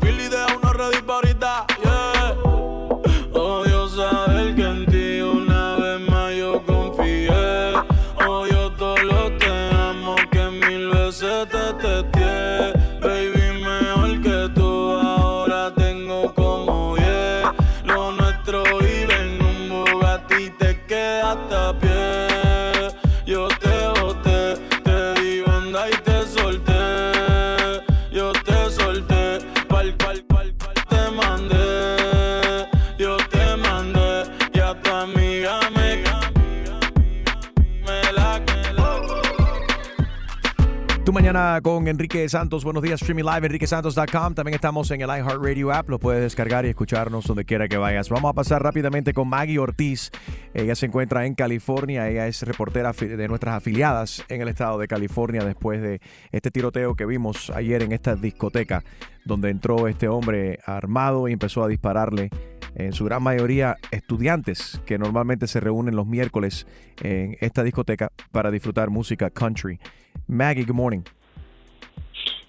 con Enrique Santos. Buenos días, streaming live, enriquesantos.com. También estamos en el iHeartRadio app. Lo puedes descargar y escucharnos donde quiera que vayas. Vamos a pasar rápidamente con Maggie Ortiz. Ella se encuentra en California. Ella es reportera de nuestras afiliadas en el estado de California después de este tiroteo que vimos ayer en esta discoteca donde entró este hombre armado y empezó a dispararle en su gran mayoría estudiantes que normalmente se reúnen los miércoles en esta discoteca para disfrutar música country. Maggie, good morning.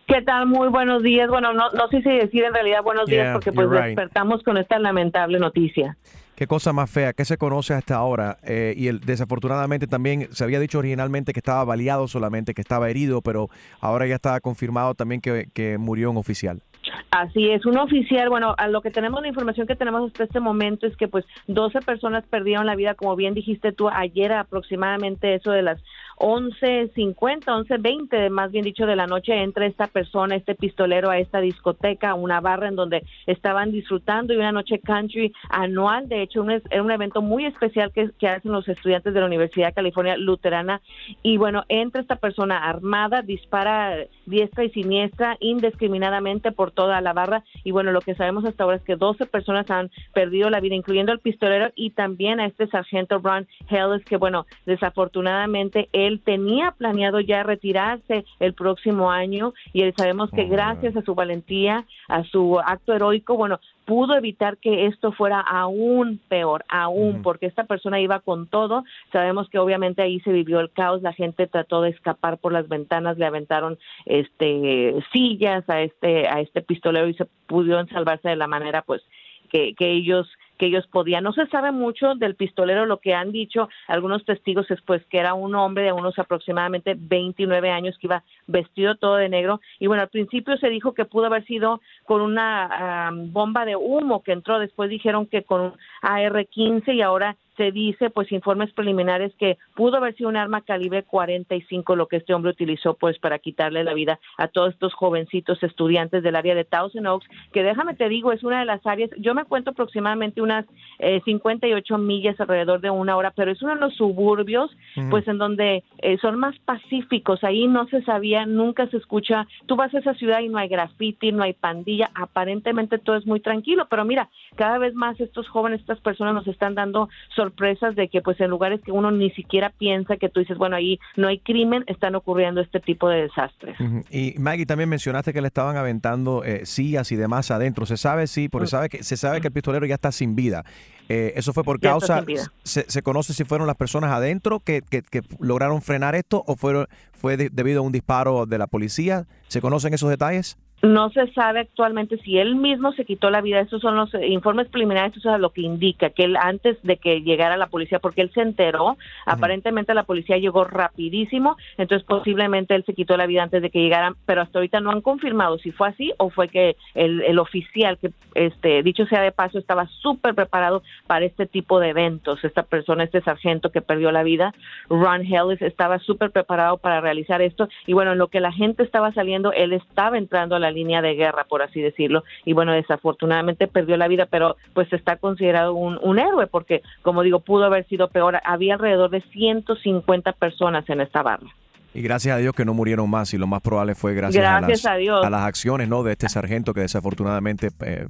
¿Qué tal? Muy buenos días. Bueno, no, no sé si decir en realidad buenos días Yeah, porque pues right. despertamos con esta lamentable noticia. Qué cosa más fea, ¿qué se conoce hasta ahora? Eh, y el, desafortunadamente también se había dicho originalmente que estaba baleado solamente, que estaba herido, pero ahora ya está confirmado también que, que murió un oficial. Así es, un oficial, bueno, a lo que tenemos, la información que tenemos hasta este momento es que pues 12 personas perdieron la vida, como bien dijiste tú, ayer aproximadamente eso de las 11.50, 11.20, más bien dicho, de la noche entra esta persona, este pistolero a esta discoteca, una barra en donde estaban disfrutando y una noche country anual, de hecho un era un evento muy especial que, que hacen los estudiantes de la Universidad de California Luterana. Y bueno, entra esta persona armada, dispara diestra y siniestra indiscriminadamente por toda la barra. Y bueno, lo que sabemos hasta ahora es que 12 personas han perdido la vida, incluyendo al pistolero y también a este sargento Ron Hellis, que bueno, desafortunadamente él tenía planeado ya retirarse el próximo año y él sabemos que gracias a su valentía, a su acto heroico, bueno, pudo evitar que esto fuera aún peor, aún, porque esta persona iba con todo. Sabemos que obviamente ahí se vivió el caos, la gente trató de escapar por las ventanas, le aventaron este sillas a este a este pistolero y se pudieron salvarse de la manera pues que, que ellos que ellos podían. No se sabe mucho del pistolero, lo que han dicho algunos testigos es pues que era un hombre de unos aproximadamente 29 años que iba vestido todo de negro y bueno, al principio se dijo que pudo haber sido con una ah, bomba de humo que entró, después dijeron que con un AR-15 y ahora se dice, pues informes preliminares que pudo haber sido un arma calibre 45 lo que este hombre utilizó pues para quitarle la vida a todos estos jovencitos estudiantes del área de Thousand Oaks, que déjame te digo, es una de las áreas, yo me cuento aproximadamente unas eh, 58 millas alrededor de una hora, pero es uno de los suburbios, pues en donde eh, son más pacíficos, ahí no se sabía, nunca se escucha, tú vas a esa ciudad y no hay graffiti, no hay pandilla, aparentemente todo es muy tranquilo, pero mira, cada vez más estos jóvenes, estas personas nos están dando sorpresas de que pues en lugares que uno ni siquiera piensa que tú dices, bueno, ahí no hay crimen, están ocurriendo este tipo de desastres. Y Maggie, también mencionaste que le estaban aventando eh, sillas y demás adentro. ¿Se sabe sí? Porque sabe que, se sabe que el pistolero ya está sin vida. Eh, ¿Eso fue por Ya causa? Se, se conoce si fueron las personas adentro que, que- que lograron frenar esto o fueron, fue de- debido a un disparo de la policía? ¿Se conocen esos detalles? No se sabe actualmente si él mismo se quitó la vida. Esos son los eh, informes preliminares, eso es lo que indica que él antes de que llegara la policía, porque él se enteró, aparentemente la policía llegó rapidísimo, entonces posiblemente él se quitó la vida antes de que llegaran, pero hasta ahorita no han confirmado si fue así o fue que el, el oficial, que este dicho sea de paso, estaba súper preparado para este tipo de eventos. Esta persona, este sargento que perdió la vida, Ron Hellis, estaba súper preparado para realizar esto y bueno, en lo que la gente estaba saliendo, él estaba entrando a la línea de guerra, por así decirlo, y bueno, desafortunadamente perdió la vida, pero pues está considerado un, un héroe porque, como digo, pudo haber sido peor. Había alrededor de 150 personas en esta barra. Y gracias a Dios que no murieron más y lo más probable fue gracias, Gracias a, a las, Dios. las acciones ¿no? de este sargento que desafortunadamente eh,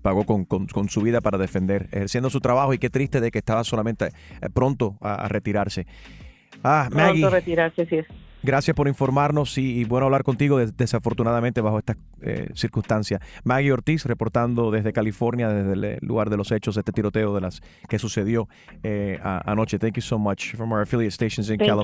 pagó con, con- con su vida para defender, ejerciendo su trabajo y qué triste de que estaba solamente eh, pronto a, a retirarse. Ah, Maggie, Pronto retirarse, sí es. Gracias por informarnos y, y bueno hablar contigo des- desafortunadamente bajo estas eh, circunstancias. Maggie Ortiz reportando desde California, desde el eh, lugar de los hechos, este tiroteo de las que sucedió eh, anoche. Thank you so much from our affiliate stations in Thank you.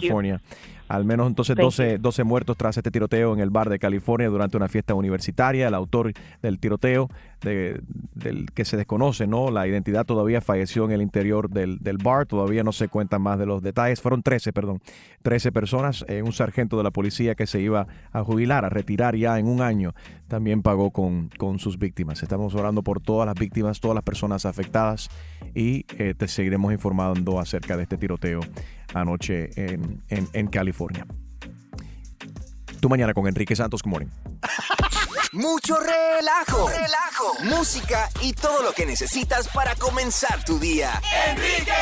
Al menos entonces Thank 12, 12 muertos tras este tiroteo en el bar de California durante una fiesta universitaria. El autor del tiroteo, de- del que se desconoce, ¿no? La identidad todavía falleció en el interior del, del bar. Todavía no se cuentan más de los detalles. Fueron 13, perdón. 13 personas. Eh, un sargento de la policía que se iba a jubilar, a retirar ya en un año, también pagó con, con sus víctimas. Estamos orando por todas las víctimas, todas las personas afectadas y eh, te seguiremos informando acerca de este tiroteo anoche en, en- California. Tu mañana con Enrique Santos, good morning. Mucho relajo, relajo, música y todo lo que necesitas para comenzar tu día. Enrique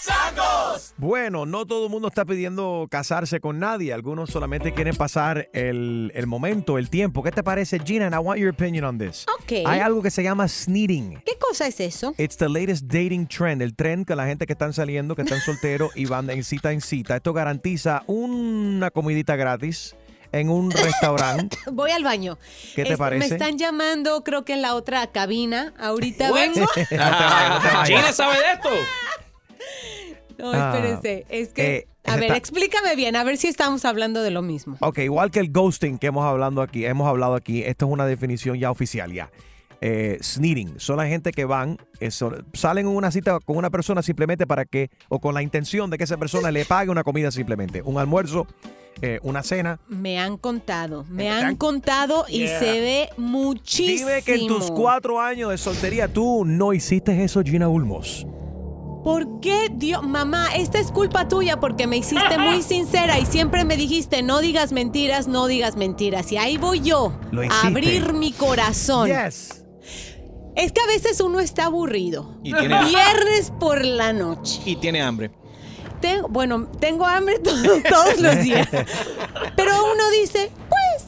Santos. Bueno, no todo el mundo está pidiendo casarse con nadie. Algunos solamente quieren pasar el, el momento, el tiempo. ¿Qué te parece, Gina? And I want your opinion on this. Ok. Hay algo que se llama sneating. ¿Qué cosa es eso? It's the latest dating trend, el trend que la gente que están saliendo, que están solteros y van de cita en cita. Esto garantiza una comidita gratis en un restaurante. Voy al baño. ¿Qué te Este, parece? Me están llamando, creo que en la otra cabina. Ahorita What? vengo. Vayas. Gina sabe de esto. No, Ah, espérense. Es que, eh, a ver, está- explícame bien, a ver si estamos hablando de lo mismo. Ok, igual que el ghosting que hemos hablando aquí, hemos hablado aquí, esto es una definición ya oficial ya. Eh, sneaking, son la gente que van, eso, salen en una cita con una persona simplemente para que, o con la intención de que esa persona le pague una comida simplemente, un almuerzo, eh, una cena. Me han contado, me ¿Te han han- contado y Yeah. se ve muchísimo. Dime que en tus cuatro años de soltería tú no hiciste eso, Gina Ulmos. ¿Por qué, Dios? Mamá, esta es culpa tuya porque me hiciste muy sincera y siempre me dijiste, no digas mentiras, no digas mentiras. Y ahí voy yo, Lo a abrir mi corazón. Yes. Es que a veces uno está aburrido. Y tiene- Viernes por la noche. Y tiene hambre. Tengo- bueno, tengo hambre to- todos los días. Pero uno dice, pues,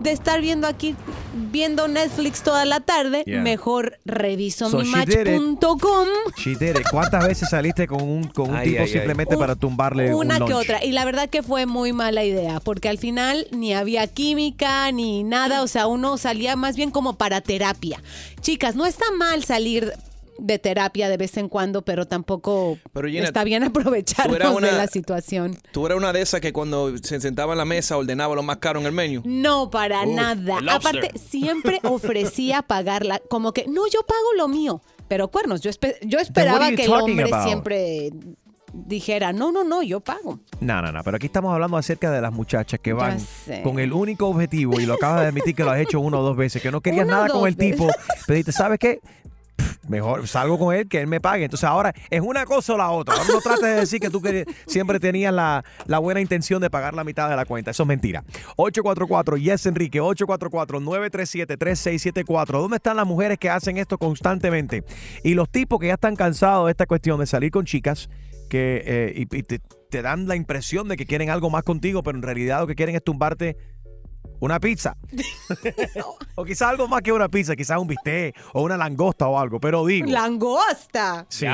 de estar viendo aquí, viendo Netflix toda la tarde, Yeah. mejor reviso So mi match.com. ¿Cuántas veces saliste con un, con un Ay, tipo ay, ay. simplemente para tumbarle un Una que lunch? otra. Y la verdad que fue muy mala idea, porque al final ni había química ni nada. O sea, uno salía más bien como para terapia. Chicas, no está mal salir de terapia de vez en cuando, pero tampoco Pero, Gina, está bien aprovecharnos tú eras una- de la situación. Tú eras una de esas que cuando se sentaba en la mesa ordenaba lo más caro en el menú. No, para Uf, nada. Aparte, siempre ofrecía pagarla, como que, no, yo pago lo mío. Pero cuernos, yo, espe- yo what esperaba que el hombre about? siempre dijera, no, no, no, yo pago. No, no, no, pero aquí estamos hablando acerca de las muchachas que van con el único objetivo, y lo acabas de admitir que lo has hecho una o dos veces, que no querías Una nada con el tipo, pero dijiste, ¿sabes qué? Mejor salgo con él que él me pague. Entonces ahora es una cosa o la otra. No trates de decir que tú siempre tenías la, buena intención de pagar la mitad de la cuenta. Eso es mentira. 844 Yes Enrique, 844-937-3674. ¿Dónde están las mujeres que hacen esto constantemente? Y los tipos que ya están cansados de esta cuestión de salir con chicas que eh, y, te dan la impresión de que quieren algo más contigo, pero en realidad lo que quieren es tumbarte una pizza. o quizás algo más que una pizza, quizás un bistec o una langosta o algo, pero digo. Langosta. Sí.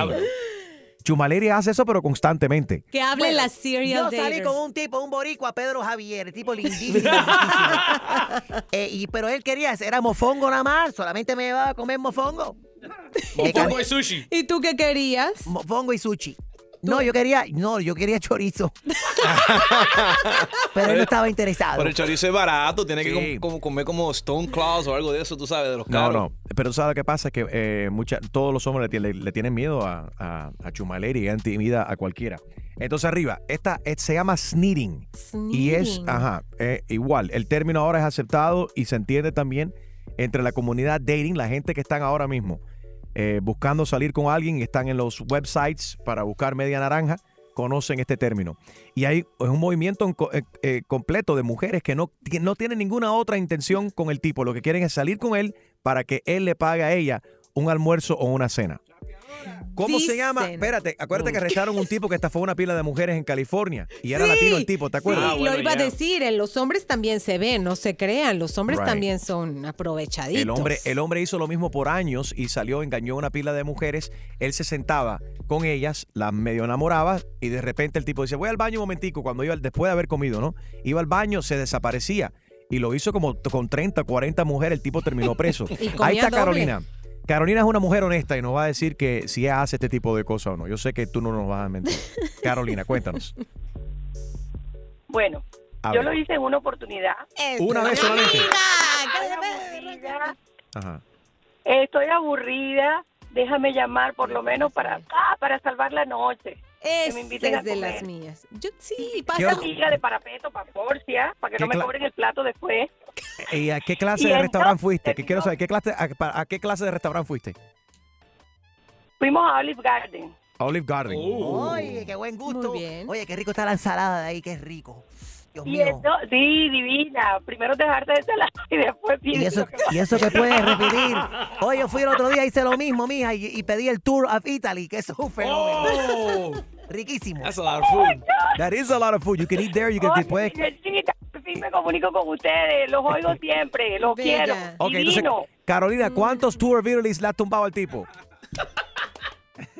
Chumaleri hace eso, pero constantemente. Que hable Bueno, la serial Yo salí daters. con un tipo, un boricua, Pedro Javier, tipo lindísimo. lindísimo. Eh, y, pero él quería, era mofongo nada más, solamente me llevaba a comer mofongo. Mofongo y sushi. ¿Y tú qué querías? Mofongo y sushi. No, yo quería, no, yo quería chorizo. pero él no estaba interesado. Pero el chorizo es barato, tiene que Sí. com- como comer como Stone Claws o algo de eso, tú sabes, de los No, caros. no. Pero ¿sabes qué pasa? Que eh, mucha- todos los hombres le, le- le tienen miedo a, a, a Chumaleri y intimida a cualquiera. Entonces arriba, esta eh, se llama sneering. Y es, ajá, eh, igual. El término ahora es aceptado y se entiende también entre la comunidad dating, la gente que están ahora mismo eh, buscando salir con alguien están en los websites para buscar media naranja, conocen este término. Y hay es un movimiento eh, eh, completo de mujeres que no, ti- no tienen ninguna otra intención con el tipo. Lo que quieren es salir con él para que él le pague a ella un almuerzo o una cena. ¿Cómo se llama? Espérate, acuérdate que arrestaron un tipo que estafó una pila de mujeres en California y era latino el tipo, ¿te acuerdas? Sí, lo iba a decir, en los hombres también se ven, no se crean, los hombres Right. también son aprovechaditos. El hombre, el hombre hizo lo mismo por años y salió, engañó a una pila de mujeres. Él se sentaba con ellas, las medio enamoraba y de repente el tipo dice, voy al baño un momentico, cuando iba, después de haber comido, ¿no? Iba al baño, se desaparecía y lo hizo como con 30, 40 mujeres, el tipo terminó preso. Ahí está doble. Carolina. Es una mujer honesta y nos va a decir que si ella hace este tipo de cosas o no. Yo sé que tú no nos vas a mentir. Carolina, cuéntanos. Bueno, A yo ver. lo hice en una oportunidad. Una vez solamente. Aburrida, Ajá. Estoy aburrida. Déjame llamar por lo menos para ah, para salvar la noche. que me inviten a es de las mías. Yo sí, Una pasa. amiga de parapeto para Porcia, para que ¿Qué no me cobren el plato después. ¿Y a qué clase de restaurante fuiste? Que quiero saber, ¿qué clase, a, qué clase de restaurante fuiste? Fuimos a Olive Garden. Olive Garden. Oye, qué buen gusto. Oye, qué rico está la ensalada de ahí, qué rico. Dios Y mío. eso, sí, divina. Primero dejarte de salada y después Y pides eso, lo que y eso que puedes repetir. Oye, yo fui el otro día, hice lo mismo, mija, y, y pedí el Tour of Italy, que eso es un fenómeno. Riquísimo. That's a lot of food. That is a lot of food. You can eat there. You can después. Fin me comunico con ustedes. Los oigo siempre. Los quiero. Ok, entonces, Divino. Carolina, ¿cuántos Tour of Italy le has tumbado al tipo?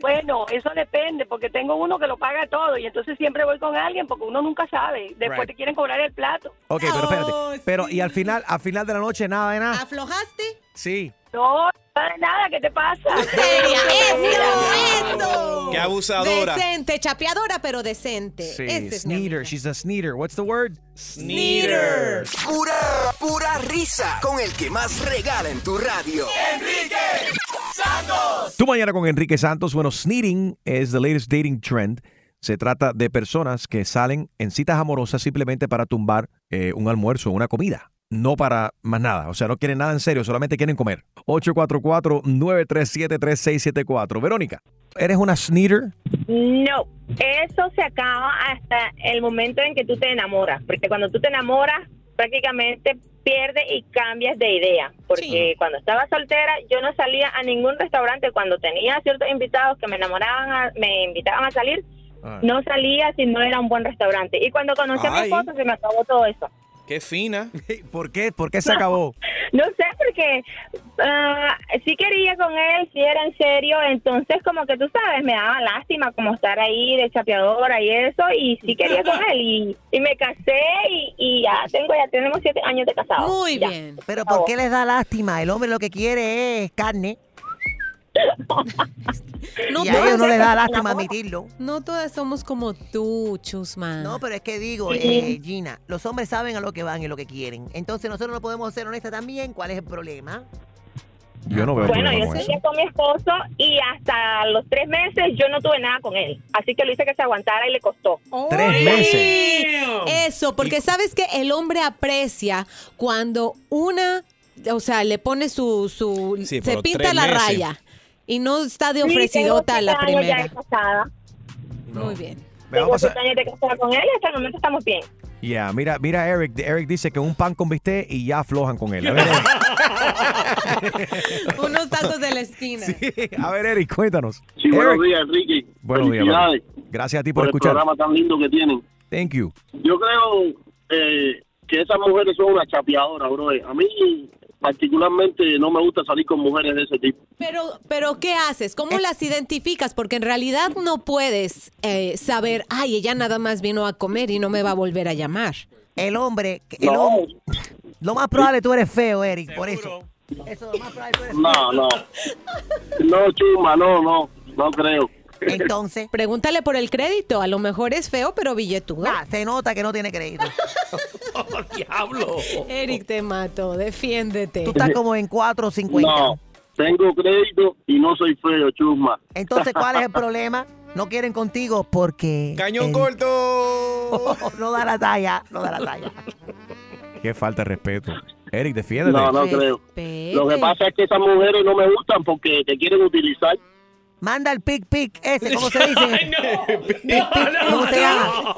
Bueno, eso depende, porque tengo uno que lo paga todo y entonces siempre voy con alguien porque uno nunca sabe. Después Right. te quieren cobrar el plato. Ok, pero espérate. Pero, y al final, al final de la noche, nada de nada. ¿Aflojaste? Sí. No, no de nada, ¿qué te pasa? ¡Eso! Qué abusadora. Decente, chapeadora, pero decente. Sí, Ese es mi sneeder. She's a sneeder. What's the word? Sneeder. Pura, pura risa con el que más regala en tu radio. Enrique Santos. Tu mañana con Enrique Santos. Bueno, sneering es the latest dating trend. Se trata de personas que salen en citas amorosas simplemente para tumbar eh, un almuerzo, una comida. No para más nada. O sea, no quieren nada en serio, solamente quieren comer. 844-937-3674. Verónica, ¿eres una sneeder? No, eso se acaba hasta el momento en que tú te enamoras, porque cuando tú te enamoras prácticamente pierdes y cambias de idea, porque cuando estaba soltera yo no salía a ningún restaurante, cuando tenía ciertos invitados que me enamoraban, a- me invitaban a salir, Ah. no salía si no era un buen restaurante. Y cuando conocí a mi esposo se me acabó todo eso. Qué fina. ¿Por qué? ¿Por qué se acabó? No sé, porque ah, sí quería con él, sí era en serio, entonces como que tú sabes, me daba lástima como estar ahí de chapeadora y eso, y sí quería con él, y, y me casé y, y ya tengo, ya tenemos siete años de casados. Muy Ya. bien. Pero ¿por qué les da lástima? El hombre lo que quiere es carne. No y a ellos no todas- les da lástima admitirlo. No todas somos como tú, Chusman. No, pero es que digo, eh, Gina, los hombres saben a lo que van y lo que quieren. Entonces nosotros no podemos ser honestas también. ¿Cuál es el problema? Yo no veo Bueno, problema yo con eso. seguía con mi esposo y hasta los tres meses yo no tuve nada con él. Así que lo hice que se aguantara y le costó. Tres meses. Eso, porque sabes que el hombre aprecia cuando una, o sea, le pone su, su Sí, se pero pinta tres la meses. raya. Y no está de Sí, ofrecidota tengo la ya primera. de casada. Muy bien. Vamos a Tengo siete años de casada con él y hasta el momento estamos bien. Ya, mira, mira a Eric. Eric dice que un pan con bistec y ya aflojan con él. A ver, Eric. Unos tacos de la esquina. A ver, Eric, cuéntanos. Sí, buenos Eric. días, Enrique. Buenos días. Gracias a ti por, por el escuchar. programa tan lindo que tienen. Thank you. Yo creo eh, que esas mujeres son una chapeadora, bro. A mí particularmente no me gusta salir con mujeres de ese tipo. Pero, pero ¿qué haces? ¿Cómo las identificas? Porque en realidad no puedes eh, saber, ay, ella nada más vino a comer y no me va a volver a llamar. El hombre, el hombre- lo más probable tú eres feo, Eric, por eso. Eso, lo más probable tú eres No, no. No, chuma, no, no. No creo. Entonces. Pregúntale por el crédito. A lo mejor es feo, pero billetudo. Ah, se nota que no tiene crédito. Diablo. Eric, te mato. Defiéndete. Tú estás como en 4.50. No, tengo crédito y no soy feo, chuma. Entonces, ¿cuál es el problema? No quieren contigo porque... Cañón el- corto. no da la talla, no da la talla. Qué falta de respeto. Eric, defiéndete. No, no creo. Lo que pasa es que esas mujeres no me gustan porque te quieren utilizar. Manda el pic pic ese, ¿cómo se dice? Pic, pic, ¿Cómo se llama?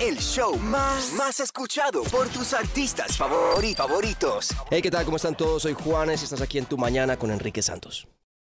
El show más, más escuchado por tus artistas favori- favoritos. Hey, ¿qué tal? ¿Cómo están todos? Soy Juanes y estás aquí en Tu Mañana con Enrique Santos.